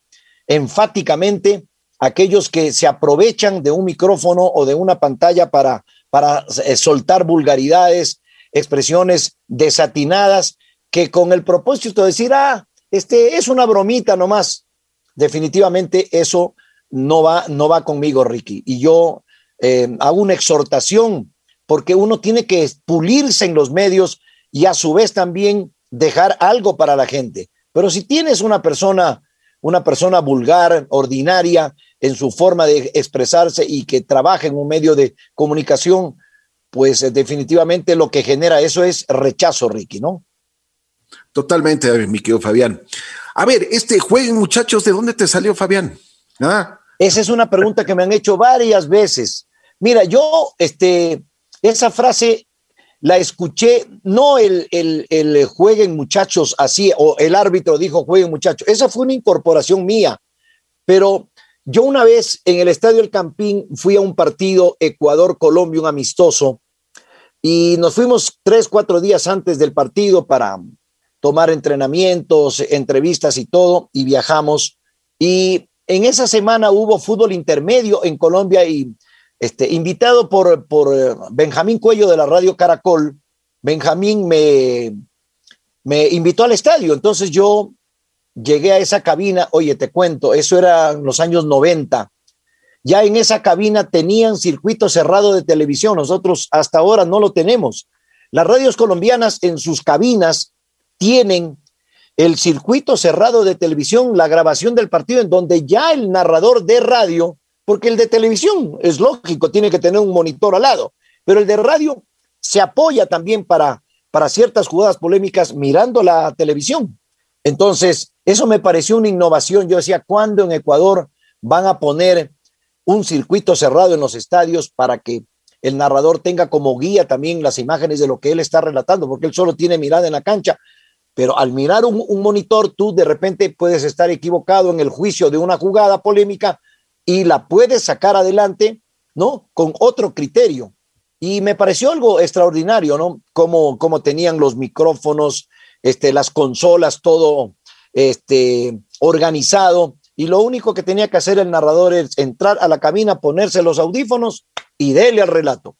enfáticamente aquellos que se aprovechan de un micrófono o de una pantalla para para eh, soltar vulgaridades, expresiones desatinadas, que con el propósito de decir, ah, este es una bromita nomás. Definitivamente eso no va, no va conmigo, Ricky. Y yo eh, hago una exhortación porque uno tiene que pulirse en los medios y a su vez también dejar algo para la gente. Pero si tienes una persona, una persona vulgar, ordinaria, en su forma de expresarse y que trabaja en un medio de comunicación, pues eh, definitivamente lo que genera eso es rechazo, Ricky, ¿no? Totalmente, mi querido Fabián. A ver, este juego, muchachos, ¿de dónde te salió Fabián? ¿Ah? Esa es una pregunta que me han hecho varias veces. Mira, yo, este, esa frase la escuché, no el, el, el jueguen muchachos así, o el árbitro dijo jueguen muchachos, esa fue una incorporación mía, pero yo una vez en el Estadio El Campín fui a un partido Ecuador-Colombia, un amistoso, y nos fuimos tres, cuatro días antes del partido para tomar entrenamientos, entrevistas y todo, y viajamos. Y en esa semana hubo fútbol intermedio en Colombia y este, invitado por, por eh, Benjamín Cuello de la Radio Caracol, Benjamín me, me invitó al estadio. Entonces yo llegué a esa cabina, oye, te cuento, eso era en los años 90. Ya en esa cabina tenían circuito cerrado de televisión, nosotros hasta ahora no lo tenemos. Las radios colombianas en sus cabinas tienen el circuito cerrado de televisión, la grabación del partido en donde ya el narrador de radio, porque el de televisión es lógico, tiene que tener un monitor al lado, pero el de radio se apoya también para, para ciertas jugadas polémicas mirando la televisión. Entonces, eso me pareció una innovación. Yo decía, ¿cuándo en Ecuador van a poner un circuito cerrado en los estadios para que el narrador tenga como guía también las imágenes de lo que él está relatando? Porque él solo tiene mirada en la cancha. Pero al mirar un, monitor, tú de repente puedes estar equivocado en el juicio de una jugada polémica y la puedes sacar adelante, ¿no? Con otro criterio. Y me pareció algo extraordinario, ¿no? Como, como tenían los micrófonos, este, las consolas, todo este, organizado. Y lo único que tenía que hacer el narrador es entrar a la cabina, ponerse los audífonos y darle al relato.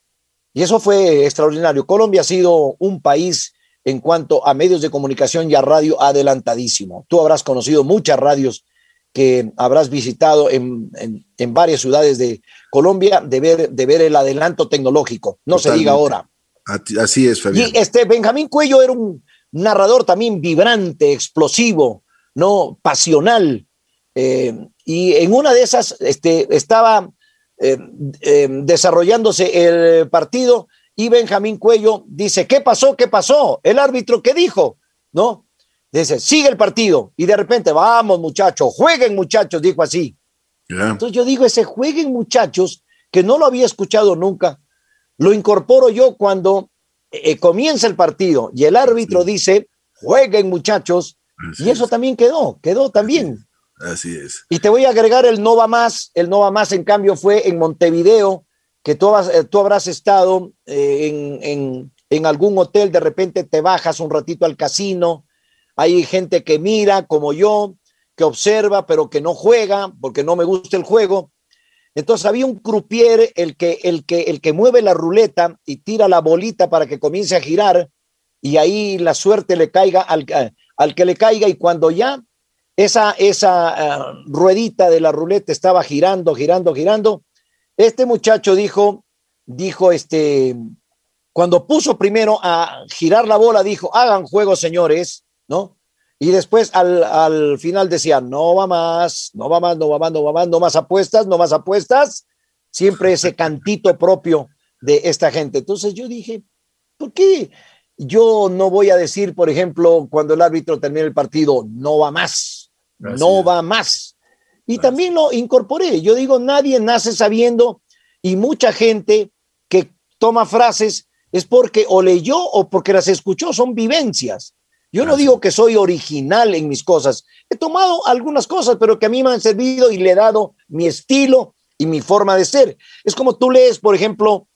Y eso fue extraordinario. Colombia ha sido un país en cuanto a medios de comunicación y a radio adelantadísimo. Tú habrás conocido muchas radios que habrás visitado en, en, varias ciudades de Colombia de ver, de ver el adelanto tecnológico. No se diga ahora. Así es, Fabián. Y este Benjamín Cuello era un narrador también vibrante, explosivo, no pasional. Eh, y en una de esas este, estaba eh, eh, desarrollándose el partido y Benjamín Cuello dice, ¿qué pasó? ¿Qué pasó? El árbitro, ¿qué dijo? ¿No? Dice, sigue el partido. Y de repente, vamos muchachos, jueguen muchachos, dijo así. Entonces yo digo, ese jueguen muchachos, que no lo había escuchado nunca, lo incorporo yo cuando eh, comienza el partido y el árbitro dice, jueguen muchachos, y eso también quedó, quedó también. Así es. Y te voy a agregar el no va más. El no va más, en cambio, fue en Montevideo, que tú, eh, tú habrás estado eh, en, en, algún hotel, de repente te bajas un ratito al casino. Hay gente que mira, como yo, que observa, pero que no juega, porque no me gusta el juego. Entonces había un croupier, el que, el que, el que mueve la ruleta y tira la bolita para que comience a girar, y ahí la suerte le caiga al, al que le caiga, y cuando ya esa, esa ruedita de la ruleta estaba girando, girando, girando. Este muchacho dijo, dijo este, cuando puso primero a girar la bola, dijo, hagan juego, señores, ¿no? Y después al, al final decía, no va más, no va más, no va más, no va más, no más apuestas, no más apuestas. Siempre ese cantito propio de esta gente. Entonces yo dije, ¿por qué yo no voy a decir, por ejemplo, cuando el árbitro termine el partido, no va más? no va más. Y también lo incorporé. Yo digo, nadie nace sabiendo y mucha gente que toma frases es porque o leyó o porque las escuchó, son vivencias. Yo no digo que soy original en mis cosas. He tomado algunas cosas, pero que a mí me han servido y le he dado mi estilo y mi forma de ser. Es como tú lees, por ejemplo,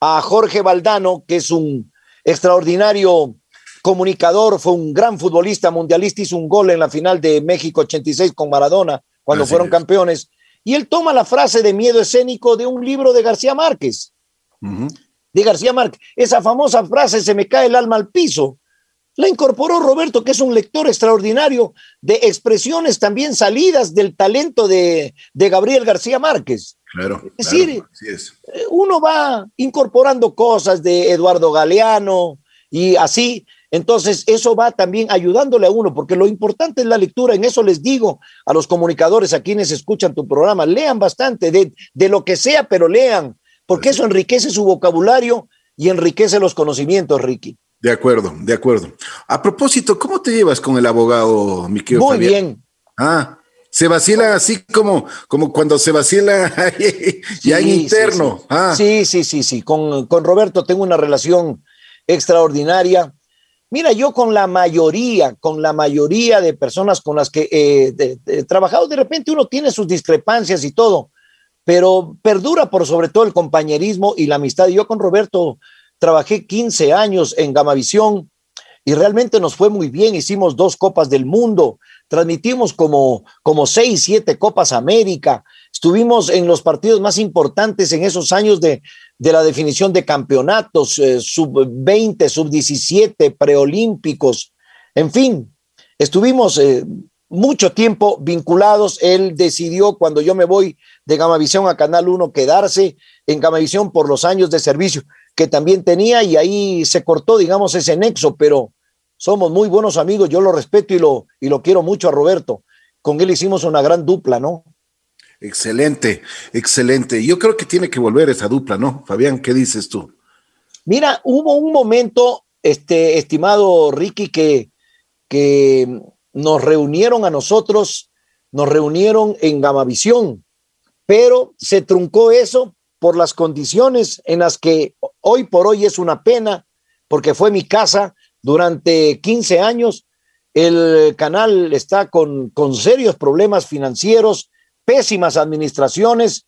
a Jorge Valdano, que es un extraordinario comunicador, fue un gran futbolista mundialista, hizo un gol en la final de México 86 con Maradona cuando fueron campeones. Y él toma la frase de miedo escénico de un libro de García Márquez. De García Márquez. Esa famosa frase, se me cae el alma al piso. La incorporó Roberto, que es un lector extraordinario de expresiones también salidas del talento de, de Gabriel García Márquez. Claro. Es decir, es. Eh, uno va incorporando cosas de Eduardo Galeano y así. Entonces, eso va también ayudándole a uno, porque lo importante es la lectura. En eso les digo a los comunicadores, a quienes escuchan tu programa, lean bastante de, de lo que sea, pero lean, porque eso enriquece su vocabulario y enriquece los conocimientos, Ricky. De acuerdo, de acuerdo. A propósito, ¿cómo te llevas con el abogado, mi querido Muy bien. Ah, se vacila así como, como cuando se vacila ya en interno. Sí, ah. sí, sí, sí, sí. Con, con Roberto tengo una relación extraordinaria Mira, yo con la mayoría, con la mayoría de personas con las que eh, he trabajado, de repente uno tiene sus discrepancias y todo, pero perdura por sobre todo el compañerismo y la amistad. Yo con Roberto trabajé 15 años en Gamavisión y realmente nos fue muy bien. Hicimos dos Copas del Mundo, transmitimos como, como seis, siete Copas América. Estuvimos en los partidos más importantes en esos años de, de la definición de campeonatos, eh, sub-20, sub-17, preolímpicos, en fin, estuvimos eh, mucho tiempo vinculados. Él decidió cuando yo me voy de Gamavisión a Canal 1 quedarse en Gamavisión por los años de servicio que también tenía y ahí se cortó, digamos, ese nexo, pero somos muy buenos amigos, yo lo respeto y lo, y lo quiero mucho a Roberto. Con él hicimos una gran dupla, ¿no? Excelente, excelente. Yo creo que tiene que volver esa dupla, ¿no? Fabián, ¿qué dices tú? Mira, hubo un momento, este, estimado Ricky, que, que nos reunieron a nosotros, nos reunieron en Gamavisión, pero se truncó eso por las condiciones en las que hoy por hoy es una pena, porque fue mi casa durante 15 años, El canal está con, con serios problemas financieros, pésimas administraciones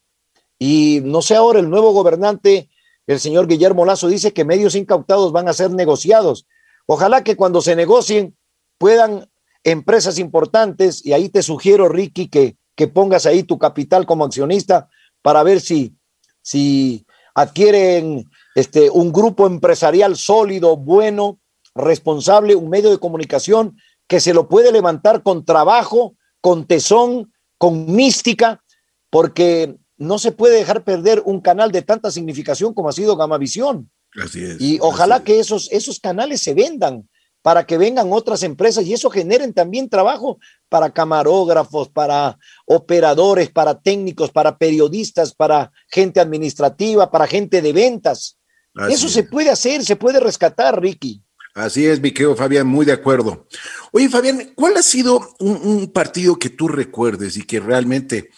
y no sé ahora el nuevo gobernante, el señor Guillermo Lazo, dice que medios incautados van a ser negociados. Ojalá que cuando se negocien puedan empresas importantes, y ahí te sugiero, Ricky, que, que pongas ahí tu capital como accionista para ver si, si adquieren este, un grupo empresarial sólido, bueno, responsable, un medio de comunicación que se lo puede levantar con trabajo, con tesón, con mística, porque no se puede dejar perder un canal de tanta significación como ha sido Gamavisión. Así es. Y ojalá que esos, esos canales se vendan para que vengan otras empresas y eso generen también trabajo para camarógrafos, para operadores, para técnicos, para periodistas, para gente administrativa, para gente de ventas. eso se puede hacer, se puede rescatar, Ricky. Así es, mi querido Fabián, muy de acuerdo. Oye, Fabián, ¿cuál ha sido un, partido que tú recuerdes y que realmente,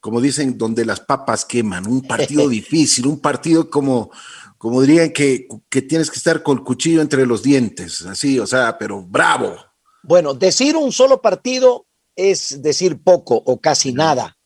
como dicen, donde las papas queman, un partido difícil, un partido como, como dirían que, que tienes que estar con el cuchillo entre los dientes, así, o sea, pero bravo. Bueno, decir un solo partido es decir poco o casi nada.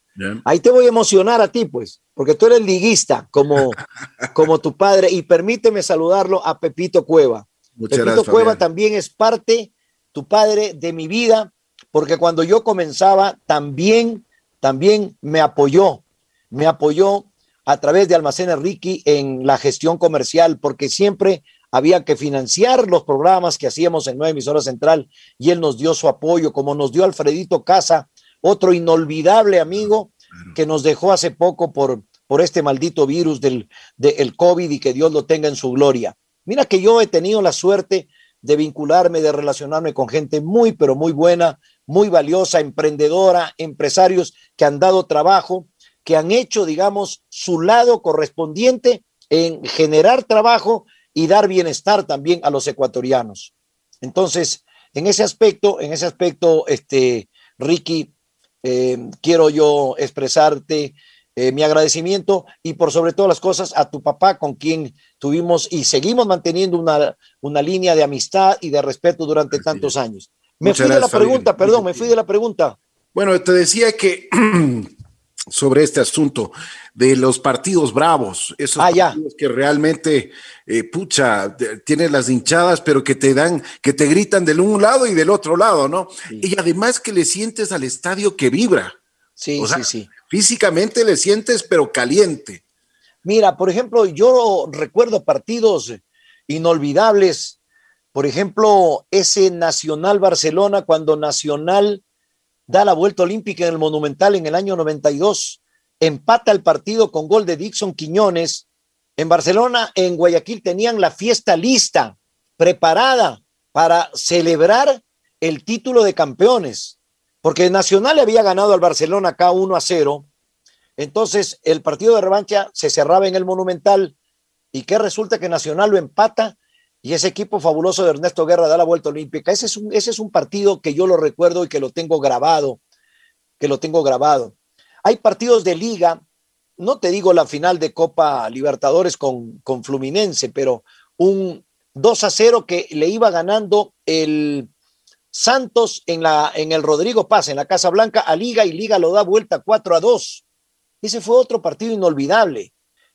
Ahí te voy a emocionar a ti, pues, porque tú eres liguista como, como tu padre. Y permíteme saludarlo a Pepito Cueva. Pepito Cueva también es parte, tu padre, de mi vida, porque cuando yo comenzaba también, también me apoyó, me apoyó a través de Almacenes Ricky en la gestión comercial, porque siempre había que financiar los programas que hacíamos en Nueva Emisora Central y él nos dio su apoyo, como nos dio Alfredito Casa, otro inolvidable amigo que nos dejó hace poco por, por este maldito virus del, del COVID y que Dios lo tenga en su gloria. Mira que yo he tenido la suerte de vincularme, de relacionarme con gente muy, pero muy buena, muy valiosa, emprendedora, empresarios que han dado trabajo, que han hecho, digamos, su lado correspondiente en generar trabajo y dar bienestar también a los ecuatorianos. Entonces, en ese aspecto, en ese aspecto, este, Ricky, eh, quiero yo expresarte eh, mi agradecimiento y por sobre todas las cosas a tu papá con quien tuvimos y seguimos manteniendo una, una línea de amistad y de respeto durante tantos años. Me fui de la pregunta, perdón, me fui de la pregunta. Bueno, te decía que sobre este asunto de los partidos bravos, esos ah, partidos que realmente, eh, pucha, tienes las hinchadas, pero que te dan, que te gritan del un lado y del otro lado, ¿no? Y además que le sientes al estadio que vibra. Sí, sí, sí. Físicamente le sientes, pero caliente. Mira, por ejemplo, yo recuerdo partidos inolvidables. Por ejemplo, ese Nacional Barcelona, cuando Nacional da la vuelta olímpica en el Monumental en el año 92, empata el partido con gol de Dixon Quiñones. En Barcelona, en Guayaquil, tenían la fiesta lista, preparada para celebrar el título de campeones, porque Nacional le había ganado al Barcelona acá 1 a 0. Entonces, el partido de revancha se cerraba en el Monumental y que resulta que Nacional lo empata y ese equipo fabuloso de Ernesto Guerra da la vuelta olímpica. Ese es un, ese es un partido que yo lo recuerdo y que lo tengo grabado, que lo tengo grabado. Hay partidos de liga, no te digo la final de Copa Libertadores con, con Fluminense, pero un 2 a 0 que le iba ganando el Santos en, la, en el Rodrigo Paz, en la Casa Blanca, a Liga y Liga lo da vuelta 4 a 2. Ese fue otro partido inolvidable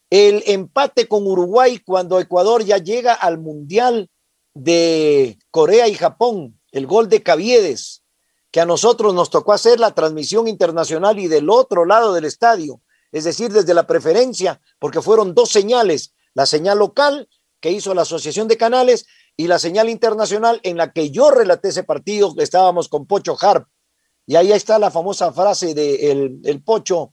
el empate con Uruguay cuando Ecuador ya llega al Mundial de Corea y Japón, el gol de Caviedes, que a nosotros nos tocó hacer la transmisión internacional y del otro lado del estadio, es decir, desde la preferencia, porque fueron dos señales, la señal local que hizo la Asociación de Canales y la señal internacional en la que yo relaté ese partido, estábamos con Pocho Harp. Y ahí está la famosa frase de el Pocho,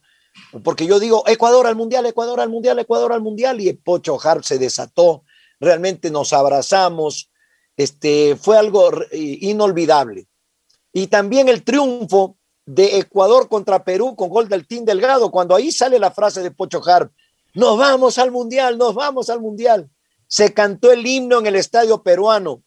porque yo digo Ecuador al mundial, Ecuador al mundial, Ecuador al mundial, y Pocho Harp se desató, realmente nos abrazamos, este, fue algo inolvidable. Y también el triunfo de Ecuador contra Perú con gol del Team Delgado, cuando ahí sale la frase de Pocho Harp, nos vamos al mundial, nos vamos al mundial. Se cantó el himno en el estadio peruano,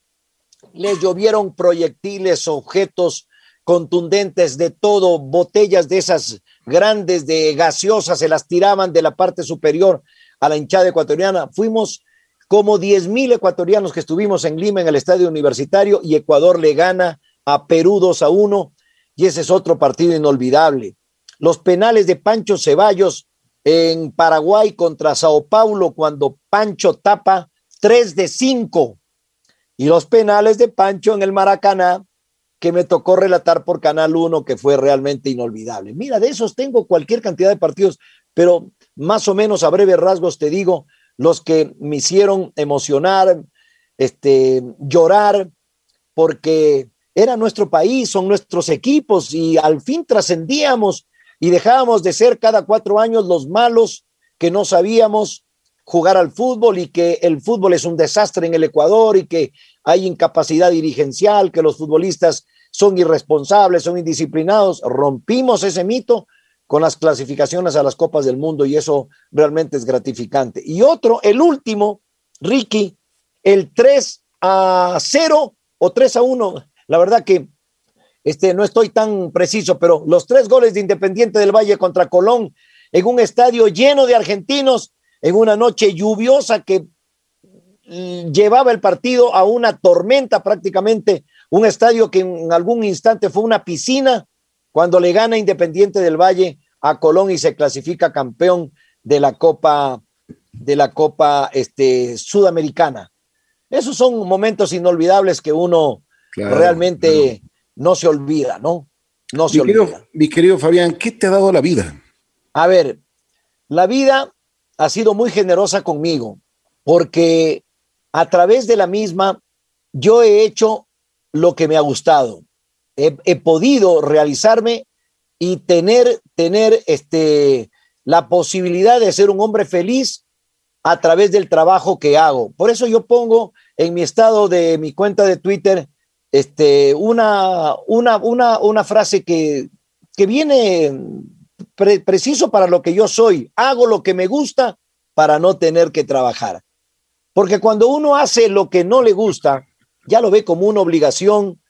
les llovieron proyectiles, objetos contundentes de todo, botellas de esas grandes de gaseosas, se las tiraban de la parte superior a la hinchada ecuatoriana. Fuimos como 10 mil ecuatorianos que estuvimos en Lima, en el estadio universitario, y Ecuador le gana a Perú 2 a 1 y ese es otro partido inolvidable. Los penales de Pancho Ceballos en Paraguay contra Sao Paulo cuando Pancho tapa 3 de 5 y los penales de Pancho en el Maracaná que me tocó relatar por Canal 1 que fue realmente inolvidable. Mira, de esos tengo cualquier cantidad de partidos, pero más o menos a breves rasgos te digo los que me hicieron emocionar, este, llorar, porque era nuestro país, son nuestros equipos y al fin trascendíamos y dejábamos de ser cada cuatro años los malos que no sabíamos jugar al fútbol y que el fútbol es un desastre en el Ecuador y que hay incapacidad dirigencial, que los futbolistas son irresponsables, son indisciplinados. Rompimos ese mito con las clasificaciones a las Copas del Mundo y eso realmente es gratificante. Y otro, el último, Ricky, el 3 a 0 o 3 a 1. La verdad que este, no estoy tan preciso, pero los tres goles de Independiente del Valle contra Colón en un estadio lleno de argentinos, en una noche lluviosa que mm, llevaba el partido a una tormenta prácticamente, un estadio que en algún instante fue una piscina, cuando le gana Independiente del Valle a Colón y se clasifica campeón de la Copa de la Copa este, Sudamericana. Esos son momentos inolvidables que uno realmente no se olvida, ¿no? No se mi olvida. Querido, mi querido Fabián, ¿qué te ha dado la vida? A ver, la vida ha sido muy generosa conmigo porque a través de la misma yo he hecho lo que me ha gustado. He, podido realizarme y tener, tener este, la posibilidad de ser un hombre feliz a través del trabajo que hago. Por eso yo pongo en mi estado de mi cuenta de Twitter este, una, una, una, una frase que, que viene pre preciso para lo que yo soy. Hago lo que me gusta para no tener que trabajar. Porque cuando uno hace lo que no le gusta, ya lo ve como una obligación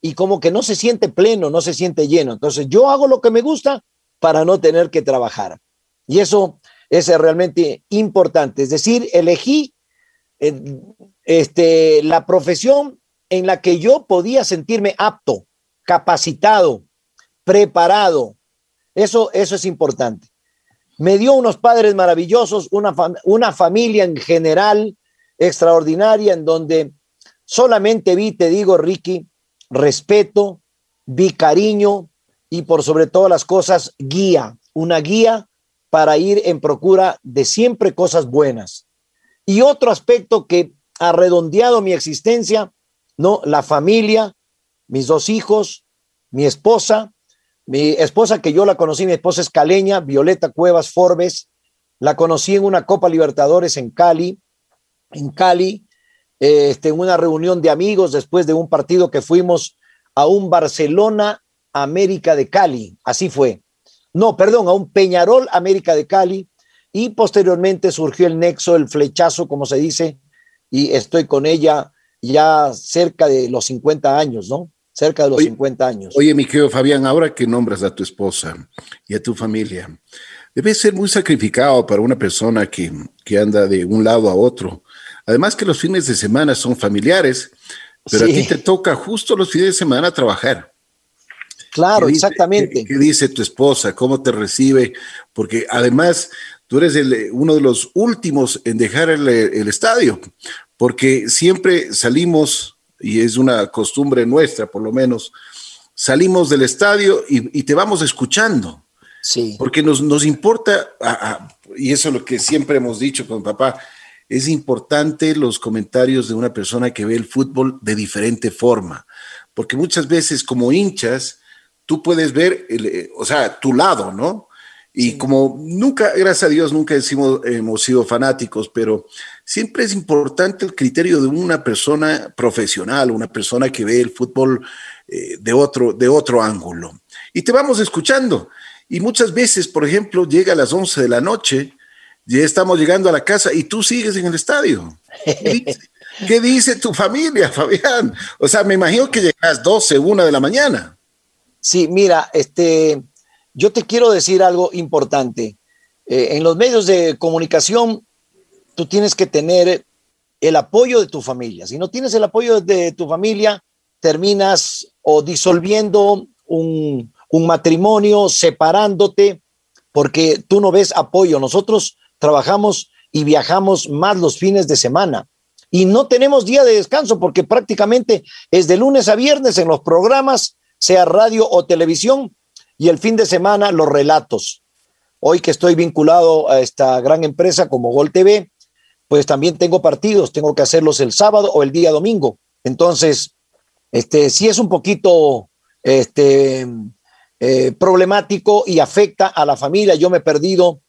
y como que no se siente pleno, no se siente lleno. Entonces yo hago lo que me gusta para no tener que trabajar. Y eso es realmente importante. Es decir, elegí eh, este, la profesión en la que yo podía sentirme apto, capacitado, preparado. Eso, eso es importante. Me dio unos padres maravillosos, una, una familia en general extraordinaria en donde solamente vi, te digo, Ricky, respeto, vi cariño y por sobre todas las cosas, guía, una guía para ir en procura de siempre cosas buenas. Y otro aspecto que ha redondeado mi existencia, no, la familia, mis dos hijos, mi esposa, mi esposa que yo la conocí, mi esposa es caleña, Violeta Cuevas Forbes, la conocí en una Copa Libertadores en Cali, en Cali, este, en una reunión de amigos después de un partido que fuimos a un Barcelona América de Cali, así fue. No, perdón, a un Peñarol América de Cali y posteriormente surgió el nexo, el flechazo, como se dice, y estoy con ella ya cerca de los 50 años, ¿no? Cerca de los oye, 50 años. Oye, mi querido Fabián, ahora que nombras a tu esposa y a tu familia, debe ser muy sacrificado para una persona que, que anda de un lado a otro Además que los fines de semana son familiares, pero sí. a ti te toca justo los fines de semana trabajar. Claro, ¿Qué exactamente. Dice, ¿qué, ¿qué, dice tu esposa? ¿Cómo te recibe? Porque además tú eres el, uno de los últimos en dejar el, el, estadio, porque siempre salimos, y es una costumbre nuestra por lo menos, salimos del estadio y, y te vamos escuchando. Sí. Porque nos, nos importa, a, a, y eso es lo que siempre hemos dicho con papá, es importante los comentarios de una persona que ve el fútbol de diferente forma, porque muchas veces como hinchas, tú puedes ver, el, eh, o sea, tu lado, ¿no? Y como nunca, gracias a Dios, nunca decimos, hemos sido fanáticos, pero siempre es importante el criterio de una persona profesional, una persona que ve el fútbol eh, de, otro, de otro ángulo. Y te vamos escuchando. Y muchas veces, por ejemplo, llega a las 11 de la noche ya estamos llegando a la casa y tú sigues en el estadio. ¿Qué dice, ¿Qué dice tu familia, Fabián? O sea, me imagino que llegas 12, 1 de la mañana. Sí, mira, este, yo te quiero decir algo importante. Eh, en los medios de comunicación, tú tienes que tener el apoyo de tu familia. Si no tienes el apoyo de tu familia, terminas o disolviendo un, un matrimonio, separándote, porque tú no ves apoyo. Nosotros trabajamos y viajamos más los fines de semana y no tenemos día de descanso porque prácticamente es de lunes a viernes en los programas, sea radio o televisión, y el fin de semana los relatos. Hoy que estoy vinculado a esta gran empresa como Gol TV, pues también tengo partidos, tengo que hacerlos el sábado o el día domingo. Entonces, este sí es un poquito este eh, problemático y afecta a la familia. Yo me he perdido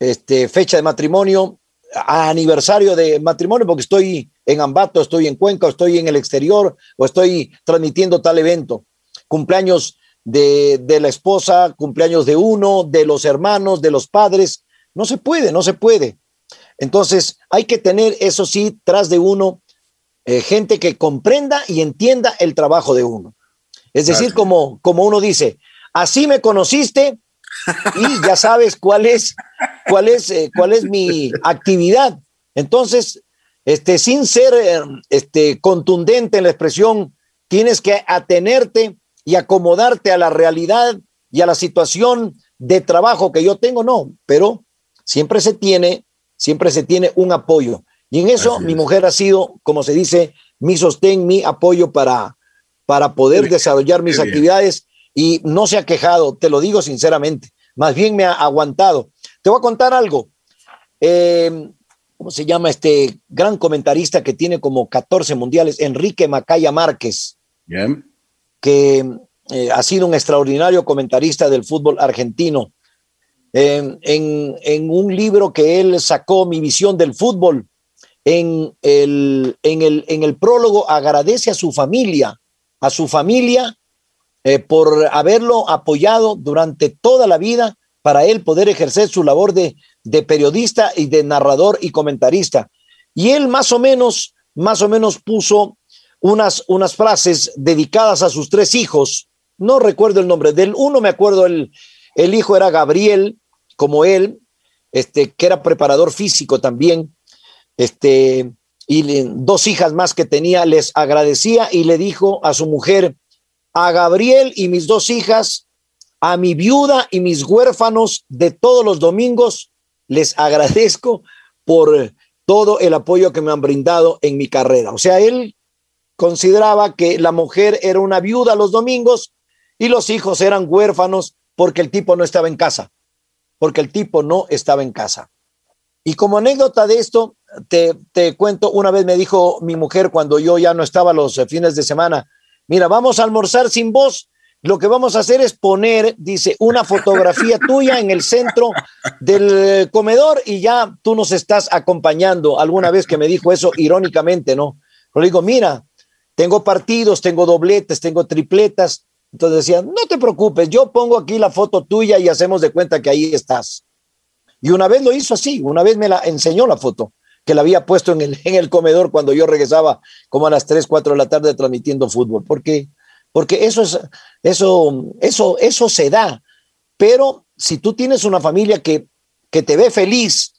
este, fecha de matrimonio, aniversario de matrimonio, porque estoy en Ambato, estoy en Cuenca, estoy en el exterior o estoy transmitiendo tal evento. Cumpleaños de, de la esposa, cumpleaños de uno, de los hermanos, de los padres. No se puede, no se puede. Entonces hay que tener, eso sí, tras de uno, eh, gente que comprenda y entienda el trabajo de uno. Es decir, como, como uno dice, así me conociste y ya sabes cuál es, cuál es, eh, cuál es mi actividad. Entonces, este, sin ser eh, este, contundente en la expresión, tienes que atenerte y acomodarte a la realidad y a la situación de trabajo que yo tengo, no, pero siempre se tiene, siempre se tiene un apoyo. Y en eso mi mujer ha sido, como se dice, mi sostén, mi apoyo para, para poder desarrollar mis actividades y no se ha quejado, te lo digo sinceramente, más bien me ha aguantado. Te voy a contar algo. Eh, ¿Cómo se llama este gran comentarista que tiene como 14 mundiales? Enrique Macaya Márquez. Que eh, ha sido un extraordinario comentarista del fútbol argentino. En, un libro que él sacó, Mi visión del fútbol, en el, en el, en el prólogo agradece a su familia, a su familia eh, por haberlo apoyado durante toda la vida para él poder ejercer su labor de, de periodista y de narrador y comentarista. Y él más o menos, más o menos puso unas, unas frases dedicadas a sus tres hijos. No recuerdo el nombre. Del uno me acuerdo, el, el hijo era Gabriel, como él, este, que era preparador físico también, este, y dos hijas más que tenía, les agradecía y le dijo a su mujer, a Gabriel y mis dos hijas, a mi viuda y mis huérfanos de todos los domingos, les agradezco por todo el apoyo que me han brindado en mi carrera. O sea, él consideraba que la mujer era una viuda los domingos y los hijos eran huérfanos porque el tipo no estaba en casa, porque el tipo no estaba en casa. Y como anécdota de esto, te, te cuento, una vez me dijo mi mujer cuando yo ya no estaba los fines de semana, mira, vamos a almorzar sin voz. Lo que vamos a hacer es poner, dice, una fotografía tuya en el centro del comedor y ya tú nos estás acompañando. Alguna vez que me dijo eso irónicamente, ¿no? Pero digo, mira, tengo partidos, tengo dobletes, tengo tripletas. Entonces decía, no te preocupes, yo pongo aquí la foto tuya y hacemos de cuenta que ahí estás. Y una vez lo hizo así, una vez me la enseñó la foto que la había puesto en el, en el comedor cuando yo regresaba como a las 3, 4 de la tarde transmitiendo fútbol, porque, porque eso, es, eso, eso, eso se da. Pero si tú tienes una familia que, que te ve feliz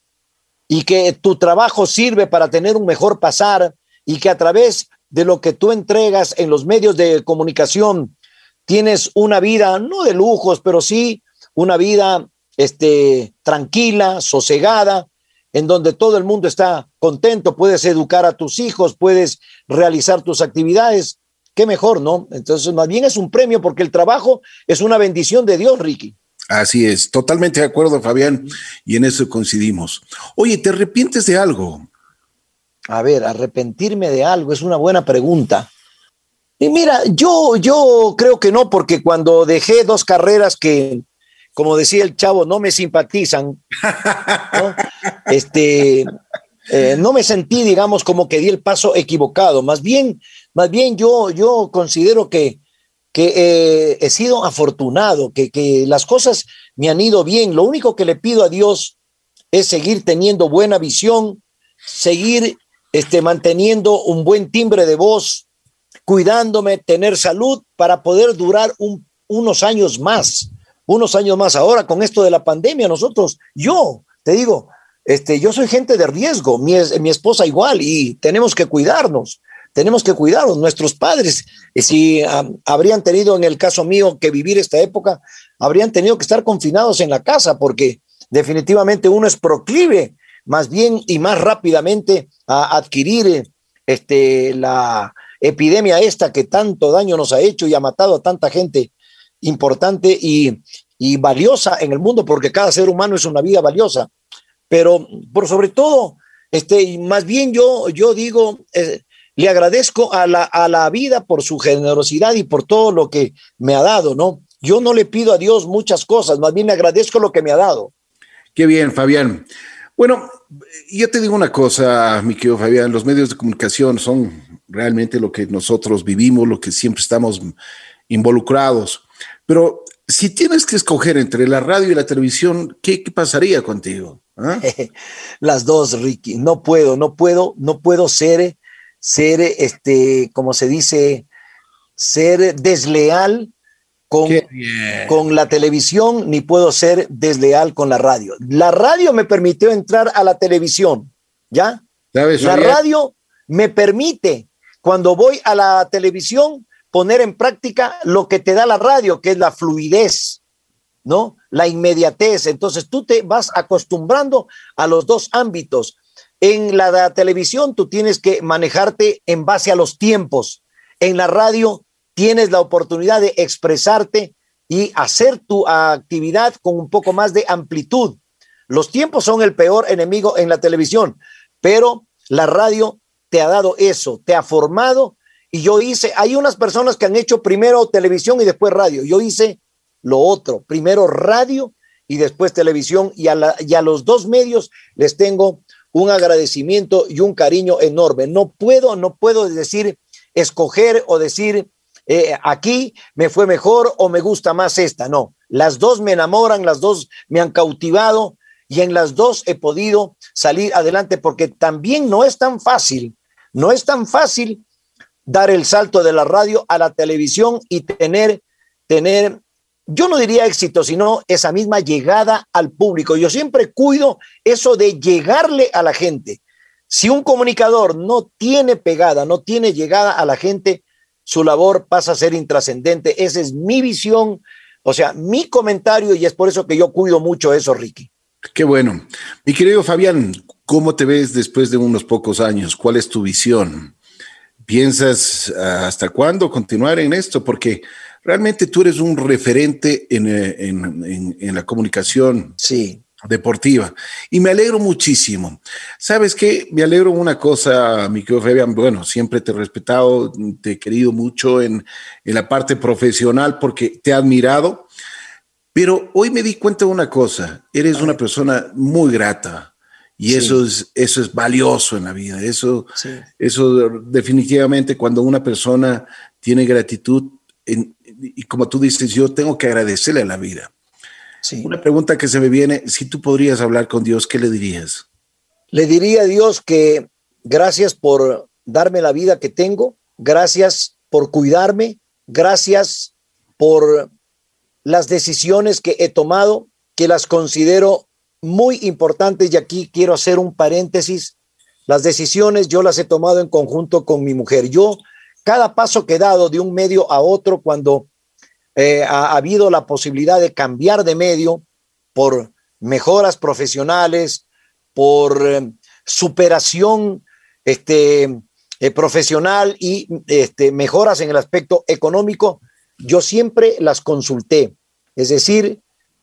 y que tu trabajo sirve para tener un mejor pasar y que a través de lo que tú entregas en los medios de comunicación tienes una vida, no de lujos, pero sí una vida este, tranquila, sosegada, en donde todo el mundo está contento, puedes educar a tus hijos, puedes realizar tus actividades, qué mejor, ¿no? Entonces, más bien es un premio porque el trabajo es una bendición de Dios, Ricky. Así es, totalmente de acuerdo, Fabián, y en eso coincidimos. Oye, ¿te arrepientes de algo? A ver, arrepentirme de algo es una buena pregunta. Y mira, yo, yo creo que no, porque cuando dejé dos carreras que, como decía el chavo, no me simpatizan, ¿no? Este, eh, no me sentí, digamos, como que di el paso equivocado. Más bien, más bien yo, yo considero que, que eh, he sido afortunado, que, que las cosas me han ido bien. Lo único que le pido a Dios es seguir teniendo buena visión, seguir este, manteniendo un buen timbre de voz, cuidándome, tener salud para poder durar un, unos años más unos años más. Ahora, con esto de la pandemia, nosotros, yo, te digo, este, yo soy gente de riesgo, mi, esposa igual, y tenemos que cuidarnos. tenemos que cuidarlos. Nuestros padres, eh, si habrían tenido, en el caso mío, que vivir esta época, habrían tenido que estar confinados en la casa porque definitivamente uno es proclive más bien y más rápidamente a adquirir este, la epidemia esta que tanto daño nos ha hecho y ha matado a tanta gente importante y, y valiosa en el mundo, porque cada ser humano es una vida valiosa. Pero por sobre todo, este, más bien yo, yo digo, eh, le agradezco a la, a la vida por su generosidad y por todo lo que me ha dado, ¿no? Yo no le pido a Dios muchas cosas, más bien le agradezco lo que me ha dado. Qué bien, Fabián. Bueno, yo te digo una cosa, mi querido Fabián, los medios de comunicación son realmente lo que nosotros vivimos, lo que siempre estamos involucrados. Pero si tienes que escoger entre la radio y la televisión, ¿qué, pasaría contigo? ¿Ah? Las dos, Ricky. No puedo, no puedo, no puedo ser, ser, este, como se dice, ser desleal con, con la televisión, ni puedo ser desleal con la radio. La radio me permitió entrar a la televisión, ¿ya? la radio me permite, cuando voy a la televisión, poner en práctica lo que te da la radio, que es la fluidez, ¿no? La inmediatez. Entonces tú te vas acostumbrando a los dos ámbitos. En la televisión tú tienes que manejarte en base a los tiempos. En la radio tienes la oportunidad de expresarte y hacer tu actividad con un poco más de amplitud. Los tiempos son el peor enemigo en la televisión, pero la radio te ha dado eso, te ha formado y yo hice, hay unas personas que han hecho primero televisión y después radio. Yo hice lo otro, primero radio y después televisión y a, los dos medios les tengo un agradecimiento y un cariño enorme. No puedo, no puedo decir, escoger o decir, eh, aquí me fue mejor o me gusta más esta. No, las dos me enamoran, las dos me han cautivado y en las dos he podido salir adelante porque también no es tan fácil, no es tan fácil dar el salto de la radio a la televisión y tener, tener, yo no diría éxito, sino esa misma llegada al público. Yo siempre cuido eso de llegarle a la gente. Si un comunicador no tiene pegada, no tiene llegada a la gente, su labor pasa a ser intrascendente. Esa es mi visión, o sea, mi comentario y es por eso que yo cuido mucho eso, Ricky. Qué bueno. Mi querido Fabián, ¿cómo te ves después de unos pocos años? ¿Cuál es tu visión? ¿Piensas ah, hasta cuándo continuar en esto? Porque realmente tú eres un referente en, eh, la comunicación sí. deportiva y me alegro muchísimo. ¿Sabes qué? Me alegro una cosa, mi querido Fabián. Bueno, siempre te he respetado, te he querido mucho en, en la parte profesional porque te he admirado, pero hoy me di cuenta de una cosa, eres una persona muy grata y eso, es, eso es valioso en la vida. Eso, eso definitivamente cuando una persona tiene gratitud, y como tú dices, yo tengo que agradecerle a la vida. Una pregunta que se me viene, si tú podrías hablar con Dios, ¿qué le dirías? Le diría a Dios que gracias por darme la vida que tengo, gracias por cuidarme, gracias por las decisiones que he tomado, que las considero muy importantes y aquí quiero hacer un paréntesis. Las decisiones yo las he tomado en conjunto con mi mujer. Yo, cada paso que he dado de un medio a otro, cuando eh, ha, habido la posibilidad de cambiar de medio por mejoras profesionales, por eh, superación este, eh, profesional y este, mejoras en el aspecto económico, yo siempre las consulté. Es decir,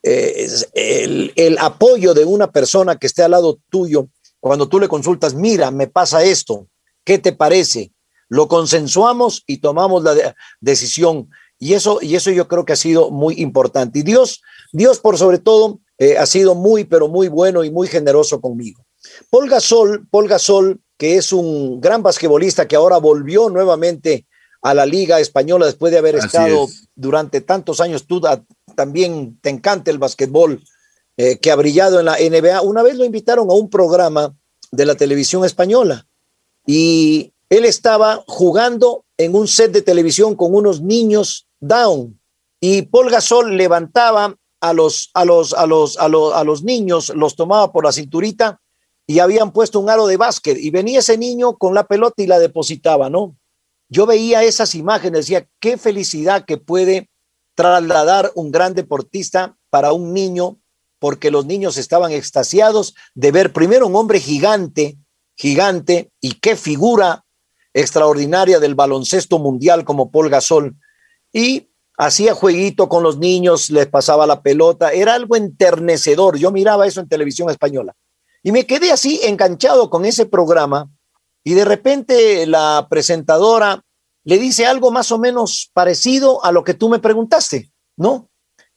eh, el, el, apoyo de una persona que esté al lado tuyo, cuando tú le consultas, mira, me pasa esto, ¿qué te parece? Lo consensuamos y tomamos la decisión. Y eso, y eso yo creo que ha sido muy importante. Y Dios, Dios por sobre todo, eh, ha sido muy, pero muy bueno y muy generoso conmigo. Paul Gasol, Paul Gasol, que es un gran basquetbolista que ahora volvió nuevamente a la Liga Española después de haber estado durante tantos años. Tú también te encanta el básquetbol, eh, que ha brillado en la NBA. Una vez lo invitaron a un programa de la televisión española y él estaba jugando en un set de televisión con unos niños down y Paul Gasol levantaba a los, a los, a los, a los, a los niños, los tomaba por la cinturita y habían puesto un aro de básquet y venía ese niño con la pelota y la depositaba, ¿no? Yo veía esas imágenes, decía, qué felicidad que puede trasladar un gran deportista para un niño, porque los niños estaban extasiados de ver primero un hombre gigante, gigante, y qué figura extraordinaria del baloncesto mundial como Paul Gasol. Y hacía jueguito con los niños, les pasaba la pelota, era algo enternecedor. Yo miraba eso en televisión española. Y me quedé así enganchado con ese programa y de repente la presentadora le dice algo más o menos parecido a lo que tú me preguntaste, ¿no?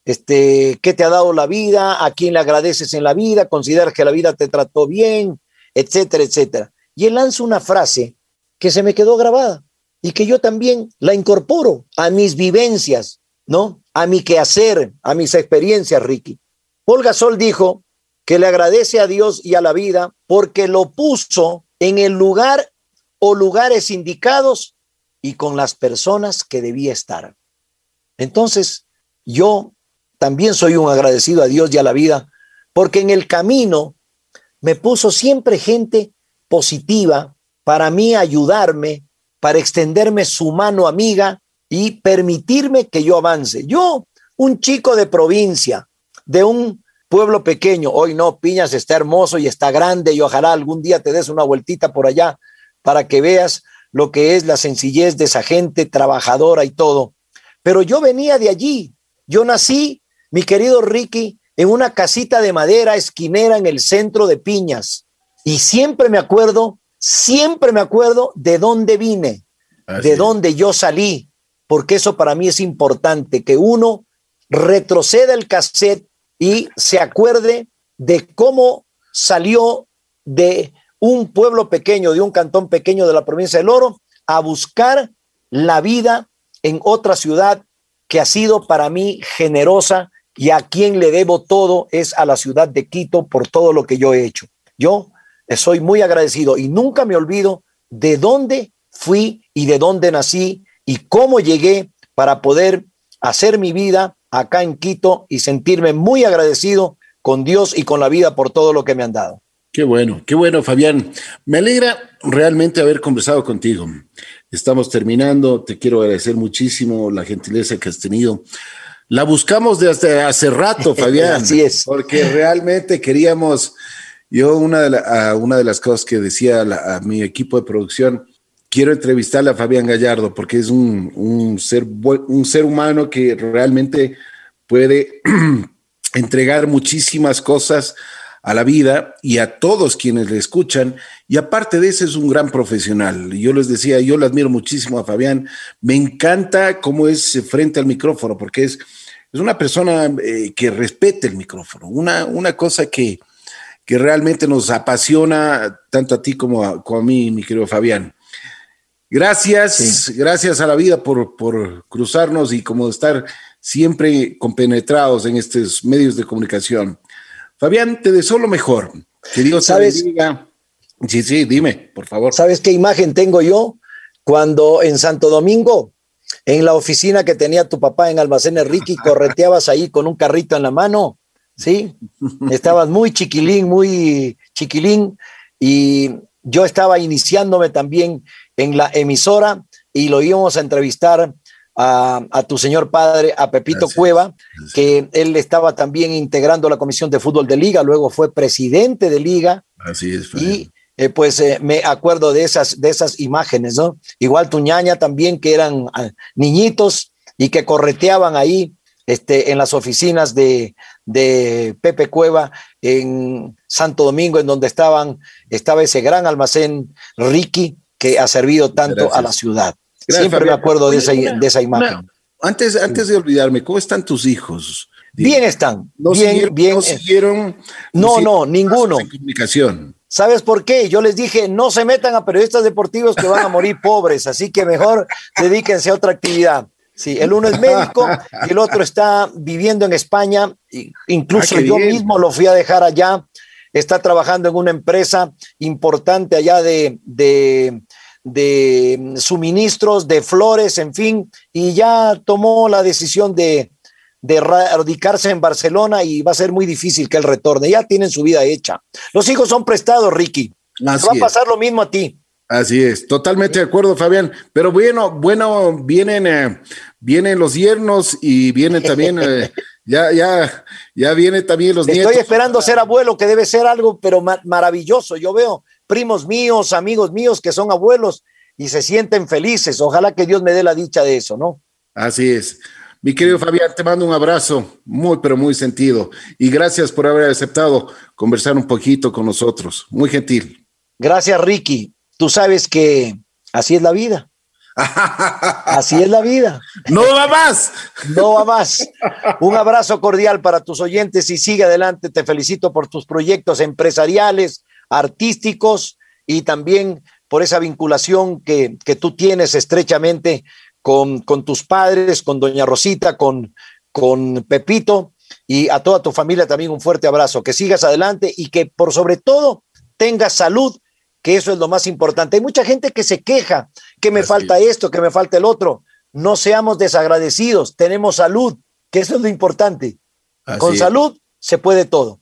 Este, ¿qué te ha dado la vida? ¿A quién le agradeces en la vida? ¿Consideras que la vida te trató bien? Etcétera, etcétera. Y él lanza una frase que se me quedó grabada y que yo también la incorporo a mis vivencias, ¿no? A mi quehacer, a mis experiencias, Ricky. Paul Gasol dijo, que le agradece a Dios y a la vida porque lo puso en el lugar o lugares indicados y con las personas que debía estar. Entonces, yo también soy un agradecido a Dios y a la vida porque en el camino me puso siempre gente positiva para mí ayudarme, para extenderme su mano amiga y permitirme que yo avance. Yo, un chico de provincia, de un pueblo pequeño. Hoy no, Piñas está hermoso y está grande y ojalá algún día te des una vueltita por allá para que veas lo que es la sencillez de esa gente trabajadora y todo. Pero yo venía de allí. Yo nací, mi querido Ricky, en una casita de madera esquinera en el centro de Piñas. Y siempre me acuerdo, siempre me acuerdo de dónde vine, de dónde yo salí, porque eso para mí es importante, que uno retroceda el cassette y se acuerde de cómo salió de un pueblo pequeño, de un cantón pequeño de la provincia del Oro, a buscar la vida en otra ciudad que ha sido para mí generosa y a quien le debo todo es a la ciudad de Quito por todo lo que yo he hecho. Yo soy muy agradecido y nunca me olvido de dónde fui y de dónde nací y cómo llegué para poder hacer mi vida acá en Quito y sentirme muy agradecido con Dios y con la vida por todo lo que me han dado. Qué bueno, qué bueno, Fabián. Me alegra realmente haber conversado contigo. Estamos terminando. Te quiero agradecer muchísimo la gentileza que has tenido. La buscamos desde hace rato, Fabián. Así es. Porque realmente queríamos, yo una de, una de las cosas que decía a mi equipo de producción, quiero entrevistarle a Fabián Gallardo porque es un, ser, un ser humano que realmente puede entregar muchísimas cosas a la vida y a todos quienes le escuchan. Y aparte de eso, es un gran profesional. Yo les decía, yo le admiro muchísimo a Fabián. Me encanta cómo es frente al micrófono, porque es, es una persona eh, que respete el micrófono. Una, una cosa que, que realmente nos apasiona tanto a ti como a, como a mí, mi querido Fabián. Gracias, gracias a la vida por, por cruzarnos y como estar siempre compenetrados en estos medios de comunicación. Fabián, te deseo lo mejor. Que Dios ¿Sabes? te bendiga. Sí, sí, dime, por favor. ¿Sabes qué imagen tengo yo? Cuando en Santo Domingo, en la oficina que tenía tu papá en Almacenes Ricky, correteabas ahí con un carrito en la mano, ¿sí? Estabas muy chiquilín, muy chiquilín, y yo estaba iniciándome también en la emisora y lo íbamos a entrevistar a, tu señor padre, a Pepito Cueva, que él estaba también integrando la Comisión de Fútbol de Liga, luego fue presidente de Liga. Así es. Y eh, pues eh, me acuerdo de esas, de esas imágenes, ¿no? Igual tu ñaña también, que eran ah, niñitos y que correteaban ahí este, en las oficinas de, de Pepe Cueva en Santo Domingo, en donde estaban, estaba ese gran almacén Ricky, que ha servido tanto a la ciudad. Siempre me acuerdo de esa, de esa imagen. antes, antes de olvidarme, ¿cómo están tus hijos? Bien están. ¿No bien, siguieron, bien. ¿No siguieron? No, no, ninguno. comunicación. ¿Sabes por qué? Yo les dije, no se metan a periodistas deportivos que van a morir pobres, así que mejor dedíquense a otra actividad. Sí, el uno es médico y el otro está viviendo en España. Incluso ah, yo mismo lo fui a dejar allá está trabajando en una empresa importante allá de, de, suministros, de flores, en fin, y ya tomó la decisión de, de radicarse en Barcelona y va a ser muy difícil que él retorne. Ya tienen su vida hecha. Los hijos son prestados, Ricky. va a pasar lo mismo a ti. Así es, totalmente de acuerdo, Fabián. Pero bueno, bueno, vienen, eh, vienen los yernos y vienen también, eh, ya, ya, ya viene también los nietos. Estoy esperando ser abuelo, que debe ser algo, pero maravilloso. Yo veo primos míos, amigos míos que son abuelos y se sienten felices. Ojalá que Dios me dé la dicha de eso, ¿no? Así es. Mi querido Fabián, te mando un abrazo muy, pero muy sentido. Y gracias por haber aceptado conversar un poquito con nosotros. Muy gentil. Gracias, Ricky. Tú sabes que así es la vida. Así es la vida. No va más. No va más. Un abrazo cordial para tus oyentes y sigue adelante. Te felicito por tus proyectos empresariales, artísticos y también por esa vinculación que, que tú tienes estrechamente con, tus padres, con doña Rosita, con, con Pepito y a toda tu familia también un fuerte abrazo. Que sigas adelante y que por sobre todo tengas salud, que eso es lo más importante. Hay mucha gente que se queja, que me falta esto, que me falta el otro. No seamos desagradecidos, tenemos salud, que eso es lo importante. con salud se puede todo.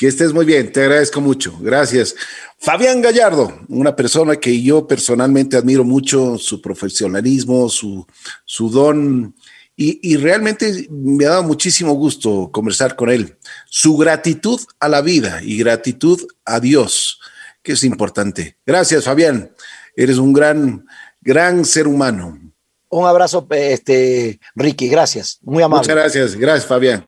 Que estés muy bien, te agradezco mucho. Gracias. Fabián Gallardo, una persona que yo personalmente admiro mucho, su profesionalismo, su, su don, y, realmente me ha dado muchísimo gusto conversar con él. Su gratitud a la vida y gratitud a Dios, que es importante. Gracias, Fabián. Eres un gran, gran ser humano. Un abrazo, este, Ricky. Gracias. Muy amable. Muchas gracias. Gracias, Fabián.